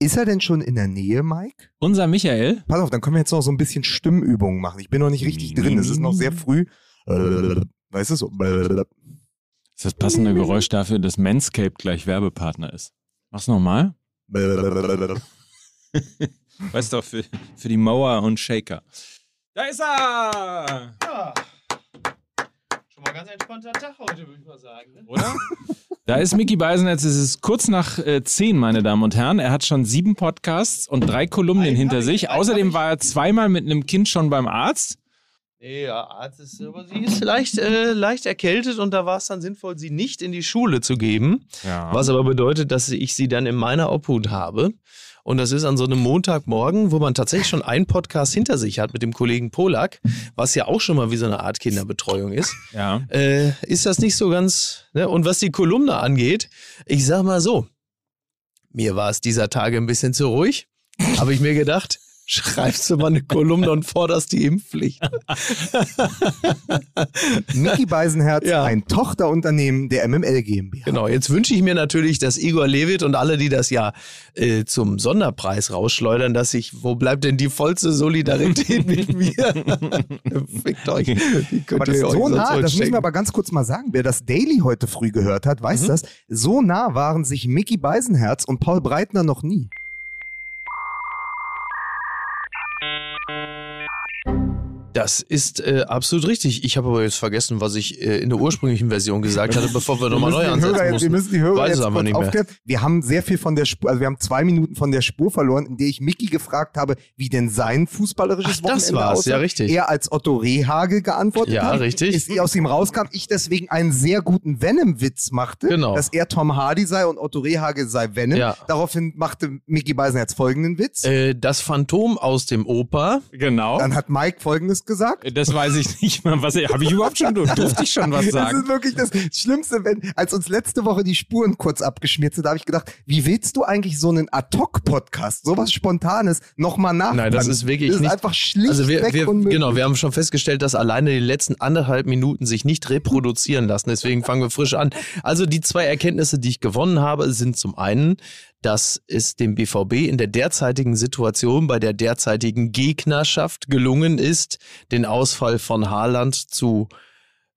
Ist er denn schon in der Nähe, Mike? Unser Michael? Pass auf, dann können wir jetzt noch so ein bisschen Stimmübungen machen. Ich bin noch nicht richtig drin. Es ist noch sehr früh. Weißt du so? Das ist das passende Geräusch dafür, dass Manscaped gleich Werbepartner ist. Mach's nochmal. weißt du doch, für, für die Mauer und Shaker. Da ist er! Ja. Mal ganz entspannter Tag heute, würde ich mal sagen. Ne? Oder? Da ist Mickey Beisenherz. Es ist kurz nach äh, zehn, meine Damen und Herren. Er hat schon sieben Podcasts und drei Kolumnen Einen hinter ich, sich. Außerdem war er zweimal mit einem Kind schon beim Arzt. Nee, ja, Arzt ist, aber sie ist leicht, äh, leicht erkältet und da war es dann sinnvoll, sie nicht in die Schule zu geben. Ja. Was aber bedeutet, dass ich sie dann in meiner Obhut habe. Und das ist an so einem Montagmorgen, wo man tatsächlich schon einen Podcast hinter sich hat mit dem Kollegen Polak, was ja auch schon mal wie so eine Art Kinderbetreuung ist. Ja. Äh, ist das nicht so ganz. Ne? Und was die Kolumne angeht, ich sag mal so, mir war es dieser Tage ein bisschen zu ruhig. Habe ich mir gedacht, schreibst du mal eine Kolumne und forderst die Impfpflicht. Mickey Beisenherz, Ja. ein Tochterunternehmen der MML GmbH. Genau, jetzt wünsche ich mir natürlich, dass Igor Levit und alle, die das ja äh, zum Sonderpreis rausschleudern, dass ich, wo bleibt denn die vollste Solidarität mit mir? Fickt euch. Wie Aber das ist euch so nah, das müssen wir aber ganz kurz mal sagen. Wer das Daily heute früh gehört hat, weiß Mhm. das. So nah waren sich Mickey Beisenherz und Paul Breitner noch nie. Das ist äh, absolut richtig. Ich habe aber jetzt vergessen, was ich äh, in der ursprünglichen Version gesagt hatte, bevor wir nochmal neu ansetzen Hörer jetzt, wir mussten. müssen die Hörer Weiß jetzt aber nicht mehr. aufklären. Wir haben sehr viel von der Spur, also wir haben zwei Minuten von der Spur verloren, in der ich Mickey gefragt habe, wie denn sein fußballerisches Ach, das Wochenende war's, aussah. ja, richtig. Er als Otto Rehagel geantwortet Ja, hat. richtig. Ist aus ihm rauskam, ich deswegen einen sehr guten Venom-Witz machte, Genau. dass er Tom Hardy sei und Otto Rehagel sei Venom. Ja. Daraufhin machte Mickey Beisenherz folgenden Witz. Äh, das Phantom aus dem Oper. Genau. Dann hat Mike folgendes gesagt. Das weiß ich nicht mal. Was habe ich überhaupt schon? Durfte ich schon was Das sagen? ist wirklich das Schlimmste, wenn, als uns letzte Woche die Spuren kurz abgeschmiert sind, da habe ich gedacht, wie willst du eigentlich so einen Ad-Hoc-Podcast, sowas Spontanes, nochmal nach? Nein, das ist wirklich das ist nicht- einfach schlichtweg Also wir, wir, unmöglich. genau, wir haben schon festgestellt, dass alleine die letzten anderthalb Minuten sich nicht reproduzieren lassen. Deswegen fangen wir frisch an. Also die zwei Erkenntnisse, die ich gewonnen habe, sind zum einen, dass es dem BVB in der derzeitigen Situation bei der derzeitigen Gegnerschaft gelungen ist, den Ausfall von Haaland zu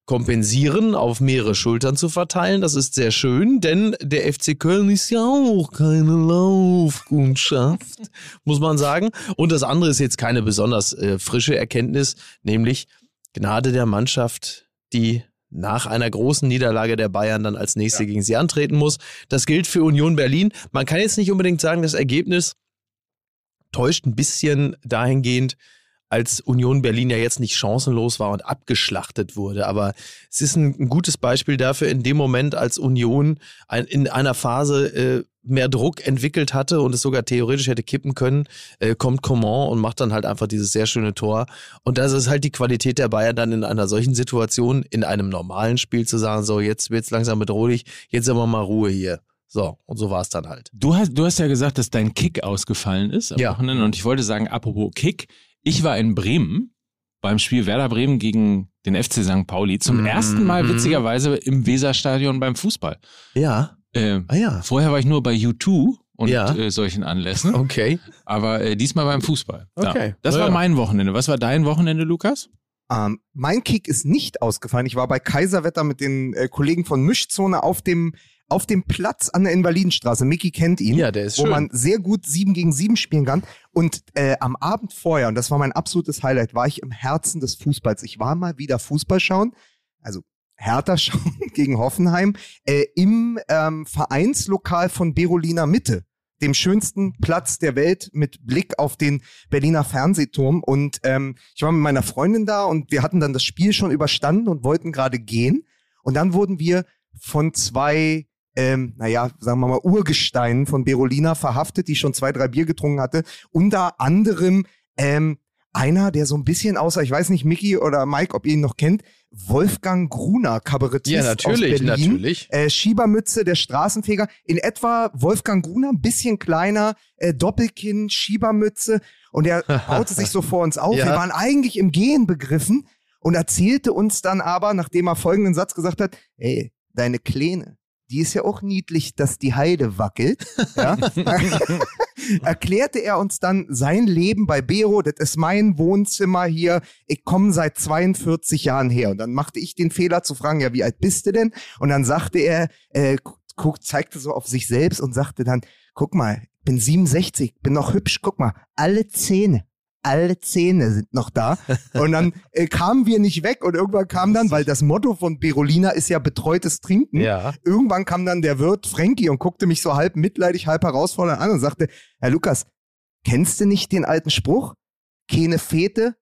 kompensieren, auf mehrere Schultern zu verteilen. Das ist sehr schön, denn der FC Köln ist ja auch keine Laufkundschaft, muss man sagen. Und das andere ist jetzt keine besonders äh, frische Erkenntnis, nämlich Gnade der Mannschaft, die nach einer großen Niederlage der Bayern dann als nächste gegen sie antreten muss. Das gilt für Union Berlin. Man kann jetzt nicht unbedingt sagen, das Ergebnis täuscht ein bisschen dahingehend, als Union Berlin ja jetzt nicht chancenlos war und abgeschlachtet wurde. Aber es ist ein, ein gutes Beispiel dafür, in dem Moment, als Union ein, in einer Phase äh, mehr Druck entwickelt hatte und es sogar theoretisch hätte kippen können, äh, kommt Coman und macht dann halt einfach dieses sehr schöne Tor. Und das ist halt die Qualität der Bayern dann in einer solchen Situation, in einem normalen Spiel zu sagen, so jetzt wird's langsam bedrohlich, jetzt haben wir mal Ruhe hier. So, und so war es dann halt. Du hast, du hast ja gesagt, dass dein Kick ausgefallen ist am Ja. Wochenende. Und ich wollte sagen, apropos Kick, ich war in Bremen beim Spiel Werder Bremen gegen den FC St. Pauli zum Mhm. ersten Mal witzigerweise im Weserstadion beim Fußball. Ja, Äh, ah ja, vorher war ich nur bei U2 und Ja. äh, solchen Anlässen, okay. aber äh, diesmal beim Fußball. Okay. Ja. Das Ja, war ja. mein Wochenende. Was war dein Wochenende, Lukas? Ähm, mein Kick ist nicht ausgefallen. Ich war bei Kaiserwetter mit den äh, Kollegen von Mischzone auf dem, auf dem Platz an der Invalidenstraße. Mickey kennt ihn. Ja, der ist wo schön. man sehr gut sieben gegen sieben spielen kann. Und äh, am Abend vorher, und das war mein absolutes Highlight, war ich im Herzen des Fußballs. Ich war mal wieder Fußball schauen, also Hertha schauen gegen Hoffenheim, äh, im ähm, Vereinslokal von Berolina Mitte, dem schönsten Platz der Welt mit Blick auf den Berliner Fernsehturm. Und ähm, ich war mit meiner Freundin da und wir hatten dann das Spiel schon überstanden und wollten gerade gehen. Und dann wurden wir von zwei ähm, naja, sagen wir mal, Urgesteinen von Berolina verhaftet, die schon zwei, drei Bier getrunken hatte. Unter anderem ähm, einer, der so ein bisschen aussah, ich weiß nicht, Mickey oder Mike, ob ihr ihn noch kennt, Wolfgang Gruner, Kabarettist Ja, natürlich, aus Berlin. natürlich. Äh, Schiebermütze, der Straßenfeger. In etwa Wolfgang Gruner, ein bisschen kleiner, äh, Doppelkinn, Schiebermütze. Und er baute sich so vor uns auf. Ja. Wir waren eigentlich im Gehen begriffen und erzählte uns dann aber, nachdem er folgenden Satz gesagt hat, ey, deine Kleine, die ist ja auch niedlich, dass die Heide wackelt. Ja? erklärte er uns dann sein Leben bei Bero, das ist mein Wohnzimmer hier, ich komme seit 42 Jahren her. Und dann machte ich den Fehler zu fragen, ja, wie alt bist du denn? Und dann sagte er, äh, guck, zeigte so auf sich selbst und sagte dann, guck mal, bin 67, bin noch hübsch, guck mal, alle Zähne, alle Zähne sind noch da. Und dann äh, kamen wir nicht weg und irgendwann kam dann, weil das Motto von Berolina ist ja betreutes Trinken. Ja. Irgendwann kam dann der Wirt Frankie und guckte mich so halb mitleidig, halb herausfordernd an und sagte, Herr Lukas, kennst du nicht den alten Spruch? Keine Fete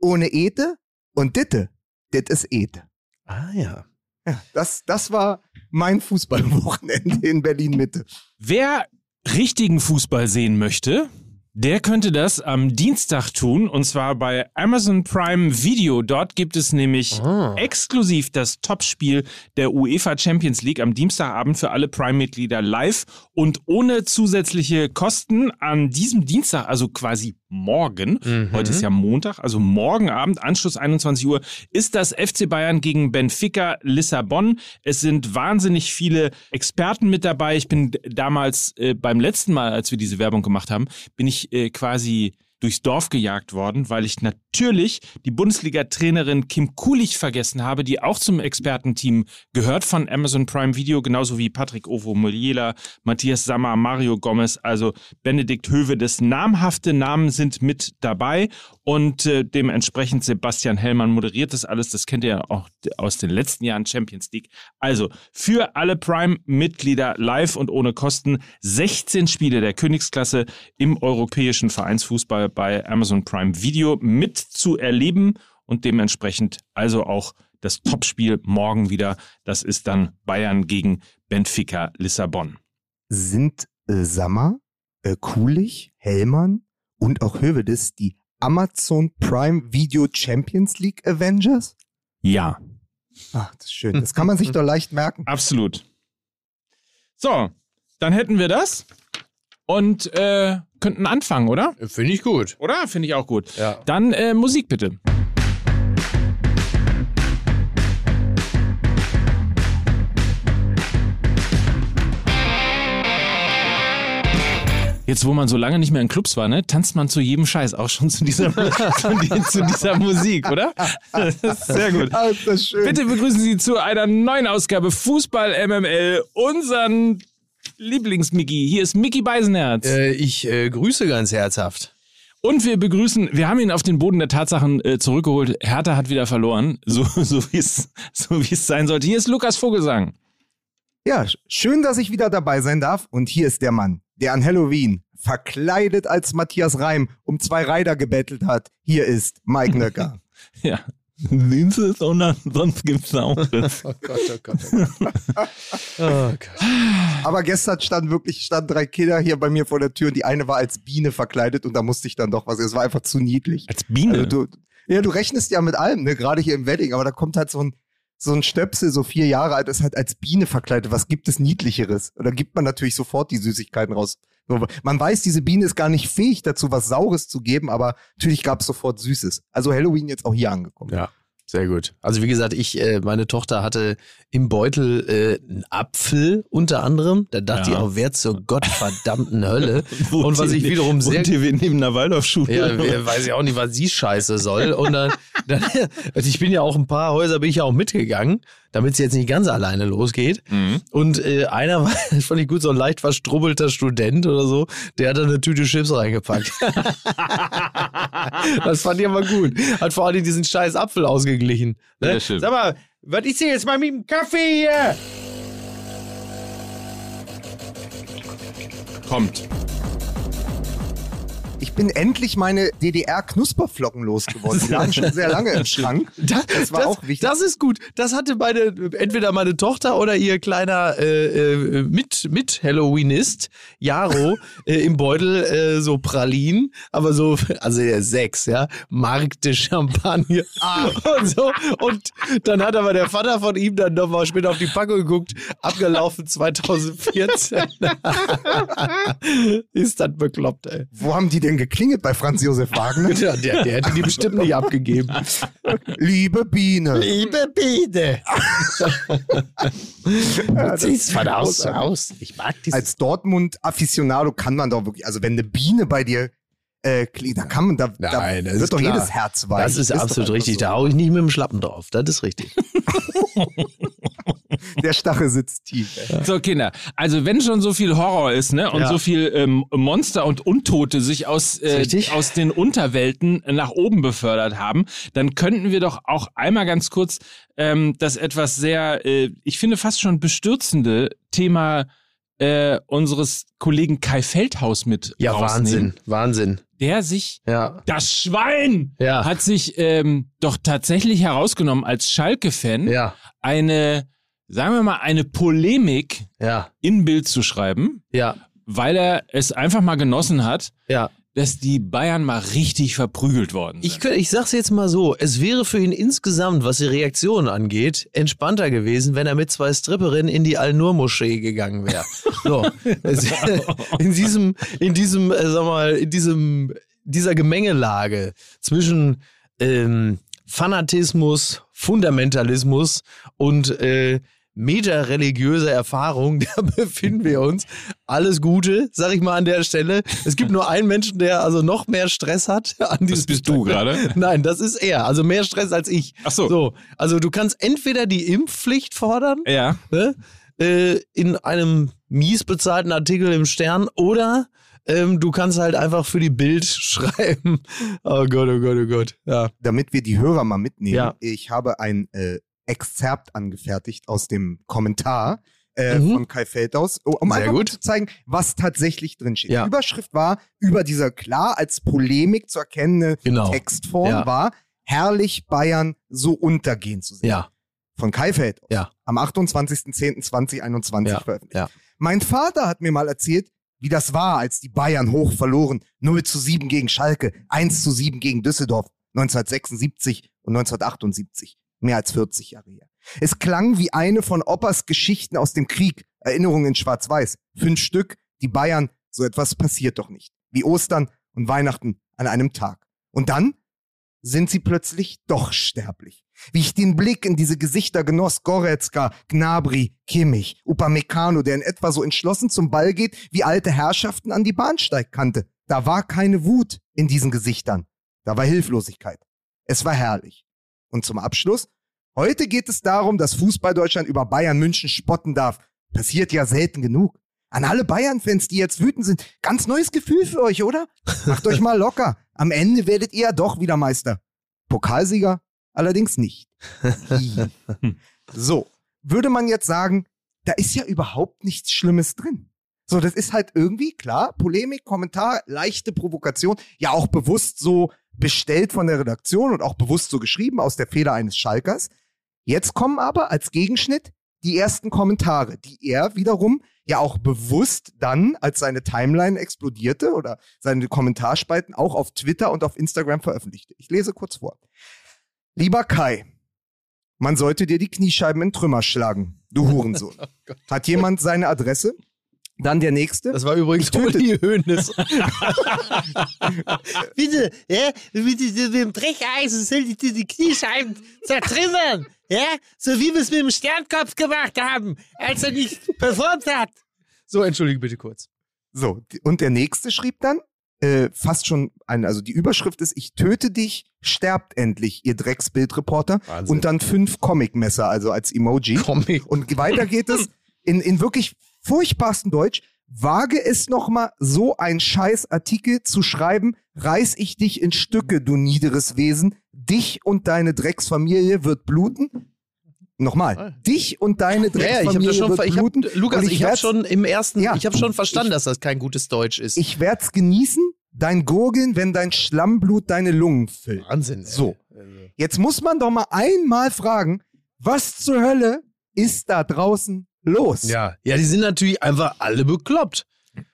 ohne Ete und Ditte, dit ist Ete. Ah ja. Ja, das, das war mein Fußballwochenende in Berlin-Mitte. Wer richtigen Fußball sehen möchte, der könnte das am Dienstag tun und zwar bei Amazon Prime Video. Dort gibt es nämlich Ah. exklusiv das Topspiel der UEFA Champions League am Dienstagabend für alle Prime-Mitglieder live und ohne zusätzliche Kosten an diesem Dienstag, also quasi morgen. Mhm. Heute ist ja Montag, also morgen Abend, Anschluss 21 Uhr, ist das FC Bayern gegen Benfica Lissabon. Es sind wahnsinnig viele Experten mit dabei. Ich bin damals äh, beim letzten Mal, als wir diese Werbung gemacht haben, bin ich äh, quasi durchs Dorf gejagt worden, weil ich natürlich die Bundesliga-Trainerin Kim Kulich vergessen habe, die auch zum Expertenteam gehört von Amazon Prime Video, genauso wie Patrick Ovo Moliela, Matthias Sammer, Mario Gomez, also Benedikt Höwe. Das namhafte Namen sind mit dabei und äh, dementsprechend Sebastian Hellmann moderiert das alles. Das kennt ihr ja auch aus den letzten Jahren Champions League. Also für alle Prime-Mitglieder live und ohne Kosten 16 Spiele der Königsklasse im europäischen Vereinsfußball bei Amazon Prime Video mit zu erleben und dementsprechend also auch das Topspiel morgen wieder. Das ist dann Bayern gegen Benfica Lissabon. Sind äh, Sammer, äh, Kulich, Hellmann und auch Hövedes die Amazon Prime Video Champions League Avengers? Ja, Ach, das ist schön. Das kann man sich doch leicht merken. absolut. So, dann hätten wir das und äh, könnten anfangen, oder? Finde ich gut. Oder? Finde ich auch gut. Ja. Dann äh, Musik bitte. Jetzt, wo man so lange nicht mehr in Clubs war, ne, tanzt man zu jedem Scheiß, auch schon zu dieser, zu, die, zu dieser Musik, oder? Sehr gut. Schön. Bitte begrüßen Sie zu einer neuen Ausgabe Fußball MML unseren Lieblings-Mickey. Hier ist Mickey Beisenherz. Äh, ich äh, grüße ganz herzhaft. Und wir begrüßen, wir haben ihn auf den Boden der Tatsachen äh, zurückgeholt. Hertha hat wieder verloren, so, so wie es so wie es sein sollte. Hier ist Lukas Vogelsang. Ja, sch- schön, dass ich wieder dabei sein darf. Und hier ist der Mann, der an Halloween verkleidet als Matthias Reim um zwei Reiter gebettelt hat. Hier ist Mike Nöcker. Ja. Dienst ist und sonst gibt's auch. Oh Gott, oh Gott. Oh Gott. Aber gestern stand wirklich, standen drei Kinder hier bei mir vor der Tür und die eine war als Biene verkleidet und da musste ich dann doch was. Es war einfach zu niedlich. Als Biene. Also du, ja, du rechnest ja mit allem, ne? Gerade hier im Wedding, aber da kommt halt so ein, so ein Stöpsel, so vier Jahre alt, ist halt als Biene verkleidet. Was gibt es Niedlicheres? Und da gibt man natürlich sofort die Süßigkeiten raus. Man weiß, diese Biene ist gar nicht fähig dazu, was Saures zu geben, aber natürlich gab es sofort Süßes. Also Halloween jetzt auch hier angekommen. Ja, sehr gut. Also wie gesagt, ich, äh, meine Tochter hatte im Beutel äh, einen Apfel unter anderem. Da dachte Ja. ich auch, wer zur gottverdammten Hölle. Und was ich wiederum sehr Wohnt ihr neben einer Waldorfschule? Ja, weiß ich auch nicht, was sie scheiße soll. Und dann, dann also ich bin ja auch ein paar Häuser bin ich ja auch mitgegangen, damit es jetzt nicht ganz alleine losgeht. Mhm. Und äh, einer war, das fand ich gut, so ein leicht verstrubbelter Student oder so, der hat da eine Tüte Chips reingepackt. das fand ich aber gut. Hat vor allem diesen scheiß Apfel ausgeglichen. Ne? Sehr schön. Sag mal, was ist denn jetzt mal mit dem Kaffee hier? Kommt. Ich bin endlich meine DDR-Knusperflocken losgeworden. Die lagen schon sehr lange im Schrank. Das war auch wichtig. Das ist gut. Das hatte meine, entweder meine Tochter oder ihr kleiner äh, äh, mit, mit Halloweenist, Jaro, äh, im Beutel äh, so Pralinen, aber so, also er ist sechs, ja, Mark de Champagne und so. Und dann hat aber der Vater von ihm dann nochmal später auf die Packung geguckt, abgelaufen 2014. ist das bekloppt, ey. Wo haben die die denn geklingelt bei Franz Josef Wagner? Ja, der, der hätte die bestimmt nicht abgegeben. Liebe Biene. Liebe Biene. Zieh's von aus raus. Ich mag dieses. Als Dortmund-Afficionado kann man doch wirklich, also wenn eine Biene bei dir äh, klingt, da kann man, da, Nein, da das wird ist doch klar. jedes Herz weich. Das ist, doch absolut richtig. so. Da hau ich nicht mit dem Schlappen drauf. Das ist richtig. Der Stachel sitzt tief. Ey. So, Kinder. Also, wenn schon so viel Horror ist, ne, und Ja. so viel ähm, Monster und Untote sich aus, äh, aus den Unterwelten nach oben befördert haben, dann könnten wir doch auch einmal ganz kurz ähm, das etwas sehr, äh, ich finde fast schon bestürzende Thema äh, unseres Kollegen Kai Feldhaus mit Ja, rausnehmen, Wahnsinn. Wahnsinn. Der sich Ja. das Schwein Ja. hat sich ähm, doch tatsächlich herausgenommen als Schalke-Fan Ja. eine, sagen wir mal, eine Polemik Ja. in Bild zu schreiben, Ja. weil er es einfach mal genossen hat, Ja. dass die Bayern mal richtig verprügelt worden sind. Ich, kö- ich sag's jetzt mal so, es wäre für ihn insgesamt, was die Reaktion angeht, entspannter gewesen, wenn er mit zwei Stripperinnen in die Al-Nur-Moschee gegangen wäre. So. In diesem, in diesem, äh, sag mal, in diesem, dieser Gemengelage zwischen ähm, Fanatismus, Fundamentalismus und äh, meterreligiöse Erfahrung, da befinden wir uns. Alles Gute, sag ich mal an der Stelle. Es gibt nur einen Menschen, der also noch mehr Stress hat. An das bist du gerade. Nein, das ist er. Also mehr Stress als ich. Ach so. so. Also du kannst entweder die Impfpflicht fordern, Ja. ne, äh, in einem mies bezahlten Artikel im Stern, oder ähm, du kannst halt einfach für die Bild schreiben. Oh Gott, oh Gott, oh Gott. Ja. Damit wir die Hörer mal mitnehmen, Ja. ich habe ein äh, Exzerpt angefertigt aus dem Kommentar äh, Mhm. von Kai Feldhaus, um Sehr einfach gut. mal zu zeigen, was tatsächlich drin steht. Ja. Die Überschrift war über dieser klar als Polemik zu erkennende Genau. Textform Ja. war herrlich Bayern so untergehen zu sehen. Ja. Von Kai Feldhaus. Ja. Am 28.10.2021 Ja. veröffentlicht. Ja. Mein Vater hat mir mal erzählt, wie das war, als die Bayern hoch verloren. 0 zu 7 gegen Schalke, 1 zu 7 gegen Düsseldorf, 1976 und 1978. Mehr als 40 Jahre her. Es klang wie eine von Oppers Geschichten aus dem Krieg, Erinnerungen in Schwarz-Weiß. Fünf Stück, die Bayern, so etwas passiert doch nicht. Wie Ostern und Weihnachten an einem Tag. Und dann sind sie plötzlich doch sterblich. Wie ich den Blick in diese Gesichter genoss, Goretzka, Gnabry, Kimmich, Upamecano, der in etwa so entschlossen zum Ball geht, wie alte Herrschaften an die Bahnsteigkante. Da war keine Wut in diesen Gesichtern. Da war Hilflosigkeit. Es war herrlich. Und zum Abschluss, heute geht es darum, dass Fußball-Deutschland über Bayern München spotten darf. Passiert ja selten genug. An alle Bayern-Fans, die jetzt wütend sind, ganz neues Gefühl für euch, oder? Macht euch mal locker. Am Ende werdet ihr ja doch wieder Meister. Pokalsieger allerdings nicht. so, würde man jetzt sagen, da ist ja überhaupt nichts Schlimmes drin. So, das ist halt irgendwie, klar, Polemik, Kommentar, leichte Provokation, ja auch bewusst so bestellt von der Redaktion und auch bewusst so geschrieben aus der Feder eines Schalkers. Jetzt kommen aber als Gegenschnitt die ersten Kommentare, die er wiederum ja auch bewusst dann, als seine Timeline explodierte oder seine Kommentarspalten auch auf Twitter und auf Instagram veröffentlichte. Ich lese kurz vor. Lieber Kai, man sollte dir die Kniescheiben in Trümmer schlagen, du Hurensohn. Hat jemand seine Adresse? Dann der nächste. Das war übrigens Uli Hoeneß. Bitte, ja, mit, dem- mit dem Brecheisen soll ich dir die Kniescheiben zertrümmern. Ja, so wie wir es mit dem Sternkopf gemacht haben, als er nicht performt hat. So, entschuldige bitte kurz. So, die- und der nächste schrieb dann, äh, fast schon, ein, also die Überschrift ist, ich töte dich, sterbt endlich, ihr Drecksbildreporter. Wahnsinn. Und dann fünf Comic-Messer, also als Emoji. Comic. Und weiter geht es in, in wirklich furchtbarsten Deutsch. Wage es nochmal, so ein scheiß Artikel zu schreiben, reiß ich dich in Stücke, du niederes Wesen. Dich und deine Drecksfamilie wird bluten. Nochmal, dich und deine Ja, ja, ich Drecksfamilie das schon, wird ich hab, bluten. Lukas, Und ich, habe schon im ersten, Ja. ich habe schon verstanden, dass das kein gutes Deutsch ist. Ich werd's genießen, dein Gurgeln, wenn dein Schlammblut deine Lungen füllt. Wahnsinn. ey. So. Jetzt muss man doch mal einmal fragen, was zur Hölle ist da draußen los? Ja, ja, die sind natürlich einfach alle bekloppt.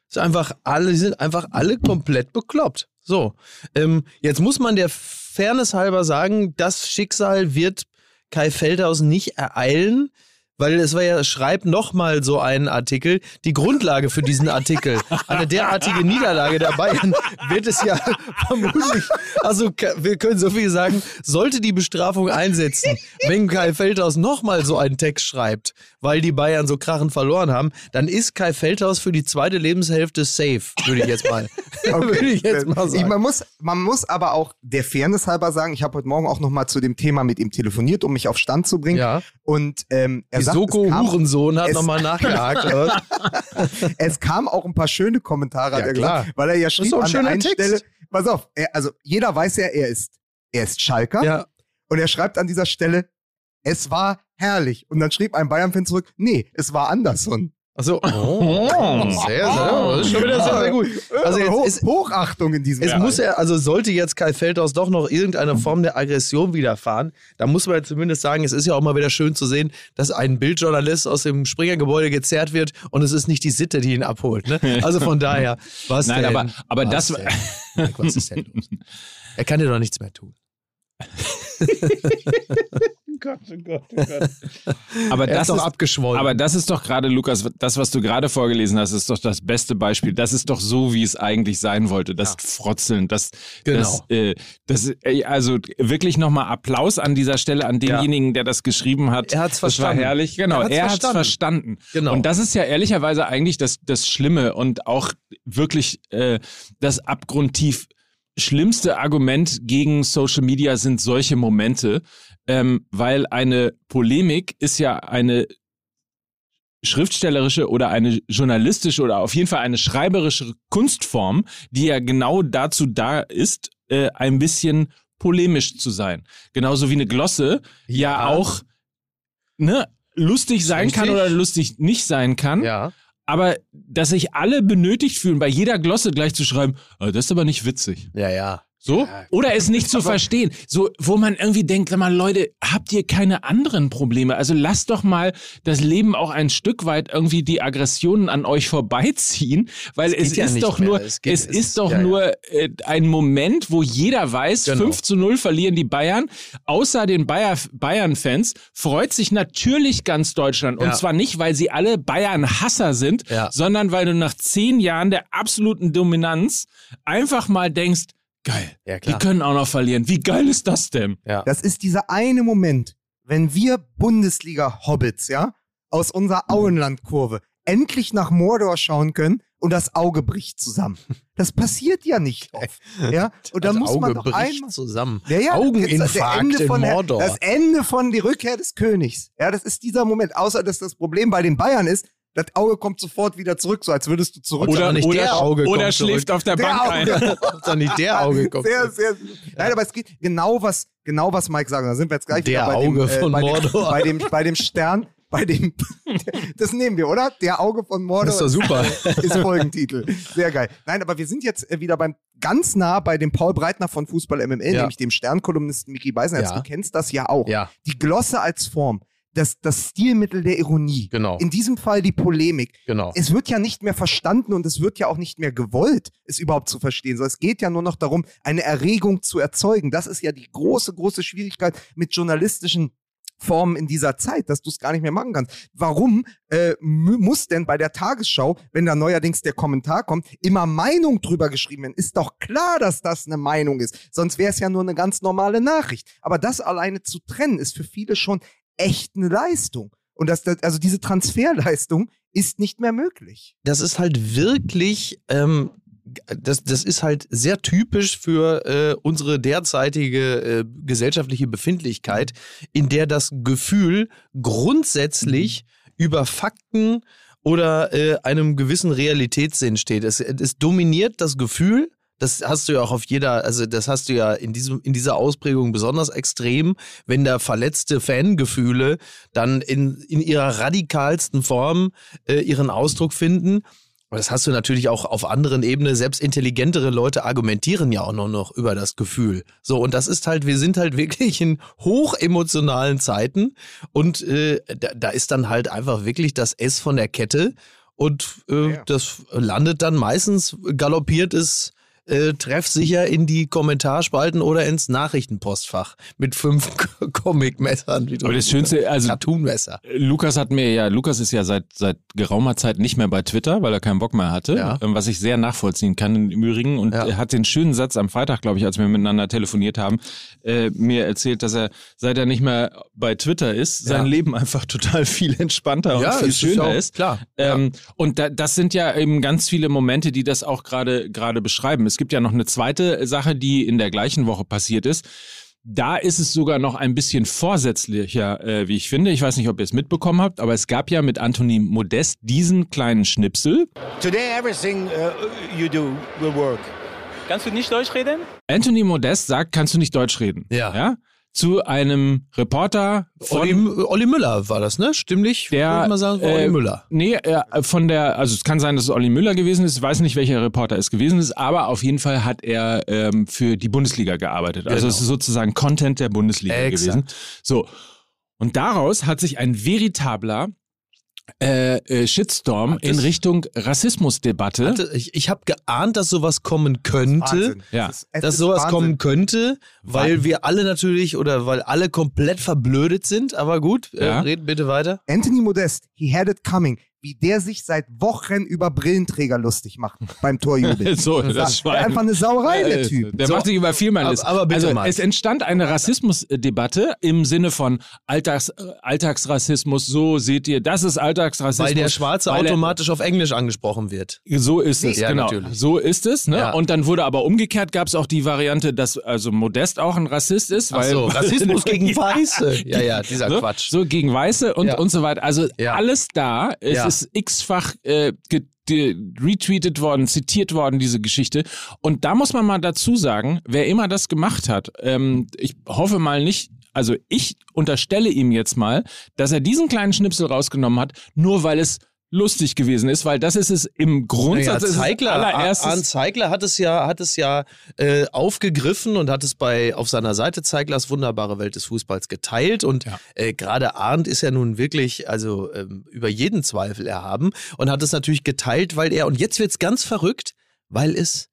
Ist einfach alle, die sind einfach alle komplett bekloppt. So, ähm, jetzt muss man der Fairness halber sagen, das Schicksal wird Kai Feldhaus nicht ereilen, weil es war ja, schreib nochmal so einen Artikel. Die Grundlage für diesen Artikel, eine derartige Niederlage der Bayern, wird es ja vermutlich, also wir können so viel sagen, sollte die Bestrafung einsetzen, wenn Kai Feldhaus nochmal so einen Text schreibt, weil die Bayern so krachend verloren haben, dann ist Kai Feldhaus für die zweite Lebenshälfte safe, würde ich jetzt mal, würde ich jetzt mal sagen. man, muss, man muss aber auch der Fairness halber sagen, ich habe heute Morgen auch noch mal zu dem Thema mit ihm telefoniert, um mich auf Stand zu bringen. Ja. Und ähm, er Die sagt, Soko kam, Hurensohn hat nochmal nachgehakt. es kam auch ein paar schöne Kommentare, hat Ja, er klar. gesagt, weil er ja schrieb ein an Text. Stelle, pass auf, er, also jeder weiß ja, er ist, er ist Schalker ja. und er schreibt an dieser Stelle, es war herrlich. Und dann schrieb ein Bayern-Fan zurück, nee, es war Anderson. Achso. Oh, sehr, sehr. Das ist schon wieder sehr, sehr gut. Also jetzt ist, Hochachtung in diesem es Fall. muss ja, also sollte jetzt Kai Feldhaus doch noch irgendeine Form der Aggression widerfahren, dann muss man ja zumindest sagen, es ist ja auch mal wieder schön zu sehen, dass ein Bildjournalist aus dem Springergebäude gezerrt wird und es ist nicht die Sitte, die ihn abholt. Ne? Also von daher, was Nein, denn? aber- aber was das- Denn? Was ist denn los? Er kann dir doch nichts mehr tun. Aber Er das ist doch abgeschwollen. Aber das ist doch gerade, Lukas, das, was du gerade vorgelesen hast, ist doch das beste Beispiel. Das ist doch so, wie es eigentlich sein wollte. Das Frotzeln, das, Genau. das, äh, das, äh, also wirklich nochmal Applaus an dieser Stelle an denjenigen, der das geschrieben hat. Er hat's Das war verstanden. herrlich. Genau, Er hat's er hat's verstanden. verstanden. Genau. Und das ist ja ehrlicherweise eigentlich das, das Schlimme und auch wirklich äh, das abgrundtief schlimmste Argument gegen Social Media sind solche Momente, ähm, weil eine Polemik ist ja eine schriftstellerische oder eine journalistische oder auf jeden Fall eine schreiberische Kunstform, die ja genau dazu da ist, äh, ein bisschen polemisch zu sein. Genauso wie eine Glosse ja, Ja. auch ne, lustig sein kann Richtig. oder lustig nicht sein kann. ja. Aber dass sich alle benötigt fühlen, bei jeder Glosse gleich zu schreiben, "Ah, das ist aber nicht witzig. Ja, ja. So? Oder es nicht zu verstehen. So, wo man irgendwie denkt, sag mal, Leute, habt ihr keine anderen Probleme? Also lasst doch mal das Leben auch ein Stück weit irgendwie die Aggressionen an euch vorbeiziehen, weil Es es, ja ist doch nur, Es es, geht- es ist ist- doch ja, ja. nur äh, ein Moment, wo jeder weiß, Genau. 5 zu 0 verlieren die Bayern. Außer den Bayer, Bayern-Fans freut sich natürlich ganz Deutschland. Und Ja. zwar nicht, weil sie alle Bayern-Hasser sind, Ja. sondern weil du nach zehn Jahren der absoluten Dominanz einfach mal denkst, geil, Ja, die klar. können auch noch verlieren. Wie geil ist das denn? Ja. Das ist dieser eine Moment, wenn wir Bundesliga-Hobbits, ja, aus unserer Auenlandkurve endlich nach Mordor schauen können und das Auge bricht zusammen. Das passiert ja nicht oft. Ja? Und da das muss Auge man doch bricht einmal. zusammen. Ja, ja, Augeninfarkt das Ende in von der- Mordor. Das Ende von die Rückkehr des Königs. Ja, das ist dieser Moment. Außer, dass das Problem bei den Bayern ist, das Auge kommt sofort wieder zurück, so als würdest du zurück. Oder nicht oder, der Auge oder kommt schläft zurück. auf der, Der Bank Auge. ein. Da nicht der Auge kommt. Sehr, sehr. Nein, aber es geht genau was, genau was Mike sagt. Da sind wir jetzt gleich Der wieder bei Auge dem, äh, von bei, Mordor. Dem, bei dem, bei dem Stern, bei dem, das nehmen wir, oder? Der Auge von Mordor. Das ist doch super. ist Folgentitel. Sehr geil. Nein, aber wir sind jetzt äh, wieder beim ganz nah bei dem Paul Breitner von Fußball MML, Ja. nämlich dem Sternkolumnisten Mickey Beisenherz. Ja. Du kennst das ja auch. Ja, Die Glosse als Form, das, das Stilmittel der Ironie. genau. In diesem Fall die Polemik. genau. Es wird ja nicht mehr verstanden und es wird ja auch nicht mehr gewollt, es überhaupt zu verstehen. So, es geht ja nur noch darum, eine Erregung zu erzeugen. Das ist ja die große, große Schwierigkeit mit journalistischen Formen in dieser Zeit, dass du es gar nicht mehr machen kannst. Warum äh, mu- muss denn bei der Tagesschau, wenn da neuerdings der Kommentar kommt, immer Meinung drüber geschrieben werden? Ist doch klar, dass das eine Meinung ist. Sonst wäre es ja nur eine ganz normale Nachricht. Aber das alleine zu trennen, ist für viele schon echt eine Leistung. Und das, das- also diese Transferleistung ist nicht mehr möglich. das ist halt wirklich, ähm, das, das ist halt sehr typisch für äh, unsere derzeitige äh, gesellschaftliche Befindlichkeit, in der das Gefühl grundsätzlich über Fakten oder äh, einem gewissen Realitätssinn steht. Es, es dominiert das Gefühl, das hast du ja auch auf jeder, also das hast du ja in, diesem, in dieser Ausprägung besonders extrem, wenn da verletzte Fangefühle dann in, in ihrer radikalsten Form äh, ihren Ausdruck finden. Aber das hast du natürlich auch auf anderen Ebenen. Selbst intelligentere Leute argumentieren ja auch nur noch über das Gefühl. So, und das ist halt, wir sind halt wirklich in hochemotionalen Zeiten und äh, da, da ist dann halt einfach wirklich das S von der Kette und äh, Ja. das landet dann meistens galoppiert es äh, treffsicher in die Kommentarspalten oder ins Nachrichtenpostfach mit fünf Comic-Messern. wie Aber das Schönste, also Cartoon-Messer. Lukas hat mir ja, Lukas ist ja seit, seit geraumer Zeit nicht mehr bei Twitter, weil er keinen Bock mehr hatte, Ja. ähm, was ich sehr nachvollziehen kann im Übrigen. Und Ja. er hat den schönen Satz am Freitag, glaube ich, als wir miteinander telefoniert haben, äh, mir erzählt, dass er, seit er nicht mehr bei Twitter ist, sein Ja. Leben einfach total viel entspannter und viel schöner auch- ist. Klar. Ähm, und da, das sind ja eben ganz viele Momente, die das auch gerade gerade beschreiben. Es gibt ja noch eine zweite Sache, die in der gleichen Woche passiert ist. Da ist es sogar noch ein bisschen vorsätzlicher, äh, wie ich finde. Ich weiß nicht, ob ihr es mitbekommen habt, aber es gab ja mit Anthony Modest diesen kleinen Schnipsel. Today, everything uh, you do will work. Kannst du nicht Deutsch reden? Anthony Modest sagt, kannst du nicht Deutsch reden? Ja. ja? Zu einem Reporter von Olli, Olli Müller war das, ne? Stimmlich? Der, würde ich mal sagen, äh, Olli Müller. Nee, äh, von der, also es kann sein, dass es Olli Müller gewesen ist. Ich weiß nicht, welcher Reporter es gewesen ist, aber auf jeden Fall hat er ähm, für die Bundesliga gearbeitet. Also Genau. es ist sozusagen Content der Bundesliga Exakt. gewesen. So. Und daraus hat sich ein veritabler äh, äh, Shitstorm in Richtung Rassismusdebatte. Hatte- Ich, ich habe geahnt, dass sowas kommen könnte. Wahnsinn. Ja. Das dass sowas Wahnsinn. kommen könnte, weil wir alle natürlich oder weil alle komplett verblödet sind. Aber gut, Ja. äh, red bitte weiter. Anthony Modest, he had it coming. Wie der sich seit Wochen über Brillenträger lustig macht beim Torjubel. So, das das Schwein. einfach eine Sauerei, der Typ. Der So. macht sich über viel mal Aber- List. aber bitte, Also Mike. es entstand eine Rassismusdebatte im Sinne von Alltags, Alltagsrassismus. So seht ihr, das ist Alltagsrassismus. Weil der Schwarze Weil er- automatisch auf Englisch angesprochen wird. So ist es, Ja, genau. natürlich. So ist es. Ne? Ja. Und dann wurde aber umgekehrt, gab es auch die Variante, dass also Modest auch ein Rassist ist. Ach Weil, so, Rassismus gegen Weiße. Ja, ja, dieser so, Quatsch. So gegen Weiße und, Ja. und so weiter. Also Ja. alles da. Es Ja. Ist x-fach äh, retweetet worden, zitiert worden, diese Geschichte. Und da muss man mal dazu sagen, wer immer das gemacht hat, ähm, ich hoffe mal nicht, also ich unterstelle ihm jetzt mal, dass er diesen kleinen Schnipsel rausgenommen hat, nur weil es lustig gewesen ist, weil das ist es im Grundsatz es Zeigler, allererstes Arndt Zeigler hat es ja, hat es ja äh, aufgegriffen und hat es bei auf seiner Seite Zeiglers wunderbare Welt des Fußballs geteilt und Ja. äh, gerade Arndt ist ja nun wirklich also ähm, über jeden Zweifel erhaben und hat es natürlich geteilt, weil er und jetzt wird's ganz verrückt, weil es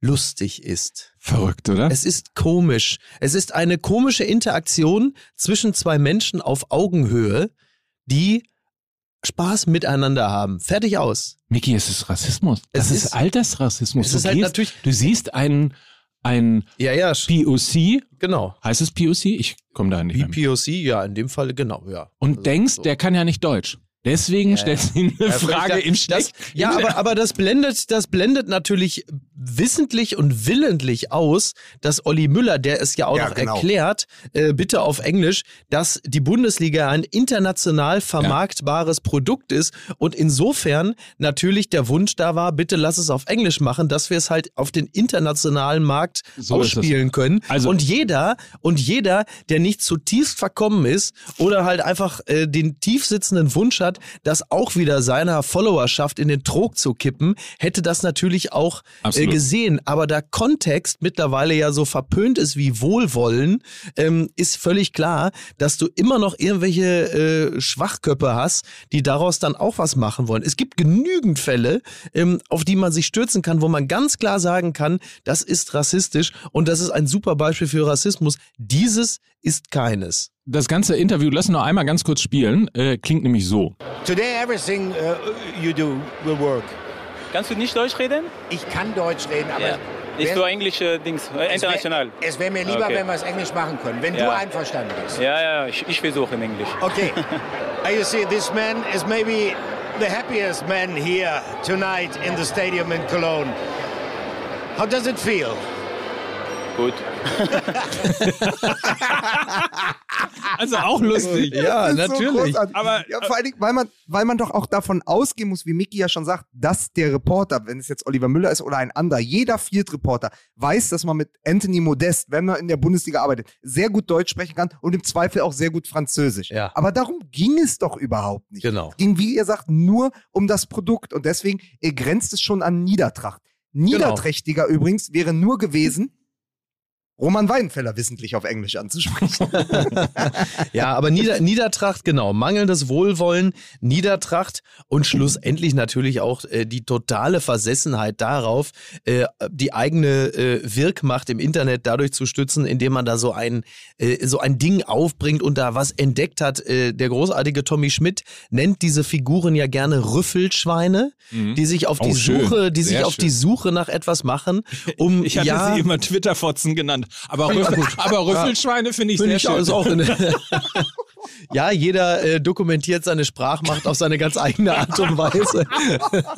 lustig ist. verrückt, oder? Es ist komisch. Es ist eine komische Interaktion zwischen zwei Menschen auf Augenhöhe, die Spaß miteinander haben. Fertig aus. Miki, es ist Rassismus. Es Das ist, ist- Altersrassismus. es Du ist halt gehst- natürlich- Du siehst einen, einen Ja, ja, POC, genau. heißt es POC? Ich komme da nicht mit. BPOC, ja, in dem Fall genau, ja. Und Also, denkst, so. der kann ja nicht Deutsch. Deswegen stellst du ihm eine Ja, Frage vielleicht im das, Schlecht. Ja, aber, aber das blendet, das blendet natürlich wissentlich und willentlich aus, dass Olli Müller, der es ja auch Ja, noch genau. erklärt, äh, bitte auf Englisch, dass die Bundesliga ein international vermarktbares Produkt ist und insofern natürlich der Wunsch da war, bitte lass es auf Englisch machen, dass wir es halt auf den internationalen Markt So ausspielen können. Also- und jeder, und jeder, der nicht zutiefst verkommen ist oder halt einfach äh, den tief sitzenden Wunsch hat, das auch wieder seiner Followerschaft in den Trog zu kippen, hätte das natürlich auch äh. Gesehen. Aber da Kontext mittlerweile ja so verpönt ist wie Wohlwollen, ähm, ist völlig klar, dass du immer noch irgendwelche äh, Schwachköpfe hast, die daraus dann auch was machen wollen. Es gibt genügend Fälle, ähm, auf die man sich stürzen kann, wo man ganz klar sagen kann, das ist rassistisch und das ist ein super Beispiel für Rassismus. Dieses ist keines. Das ganze Interview, lass noch einmal ganz kurz spielen, äh, klingt nämlich so. Today, everything uh, you do will work. Kannst du nicht Deutsch reden? Ich kann Deutsch reden, aber Ja. Ist wär- so englische Dings, äh, es wär- international. Es wäre mir lieber, Okay. wenn wir es Englisch machen können, wenn du Ja. einverstanden bist. Ja, ja, ich, ich versuche in Englisch. Okay. You see, this man is maybe the happiest man here tonight in the stadium in Cologne. How does it feel? Gut. Also auch lustig. Ja, ist so. Aber- ja, vor allen Dingen, weil man, weil man doch auch davon ausgehen muss, wie Micky ja schon sagt, dass der Reporter, wenn es jetzt Oliver Müller ist oder ein anderer, jeder Field-Reporter weiß, dass man mit Anthony Modest, wenn man in der Bundesliga arbeitet, sehr gut Deutsch sprechen kann und im Zweifel auch sehr gut Französisch. Ja. Aber darum ging es doch überhaupt nicht. Genau. Es ging, wie ihr sagt, nur um das Produkt und deswegen äh, grenzt es schon an Niedertracht. Niederträchtiger übrigens wäre nur gewesen, Roman Weidenfeller wissentlich auf Englisch anzusprechen. Ja, aber Nieder Niedertracht, genau, mangelndes Wohlwollen, Niedertracht und schlussendlich natürlich auch äh, die totale Versessenheit darauf, äh, die eigene äh, Wirkmacht im Internet dadurch zu stützen, indem man da so ein, äh, so ein Ding aufbringt und da was entdeckt hat. Äh, der großartige Tommy Schmidt nennt diese Figuren ja gerne Rüffelschweine, die sich auf die Oh. Suche, die sich auf die Suche nach etwas machen, um Ich hatte ja, sie immer Twitter-Fotzen genannt. Aber, Rüffel, aber Rüffelschweine finde ich Finde sehr ich schön. ist auch ja, jeder äh, dokumentiert seine Sprachmacht auf seine ganz eigene Art und Weise.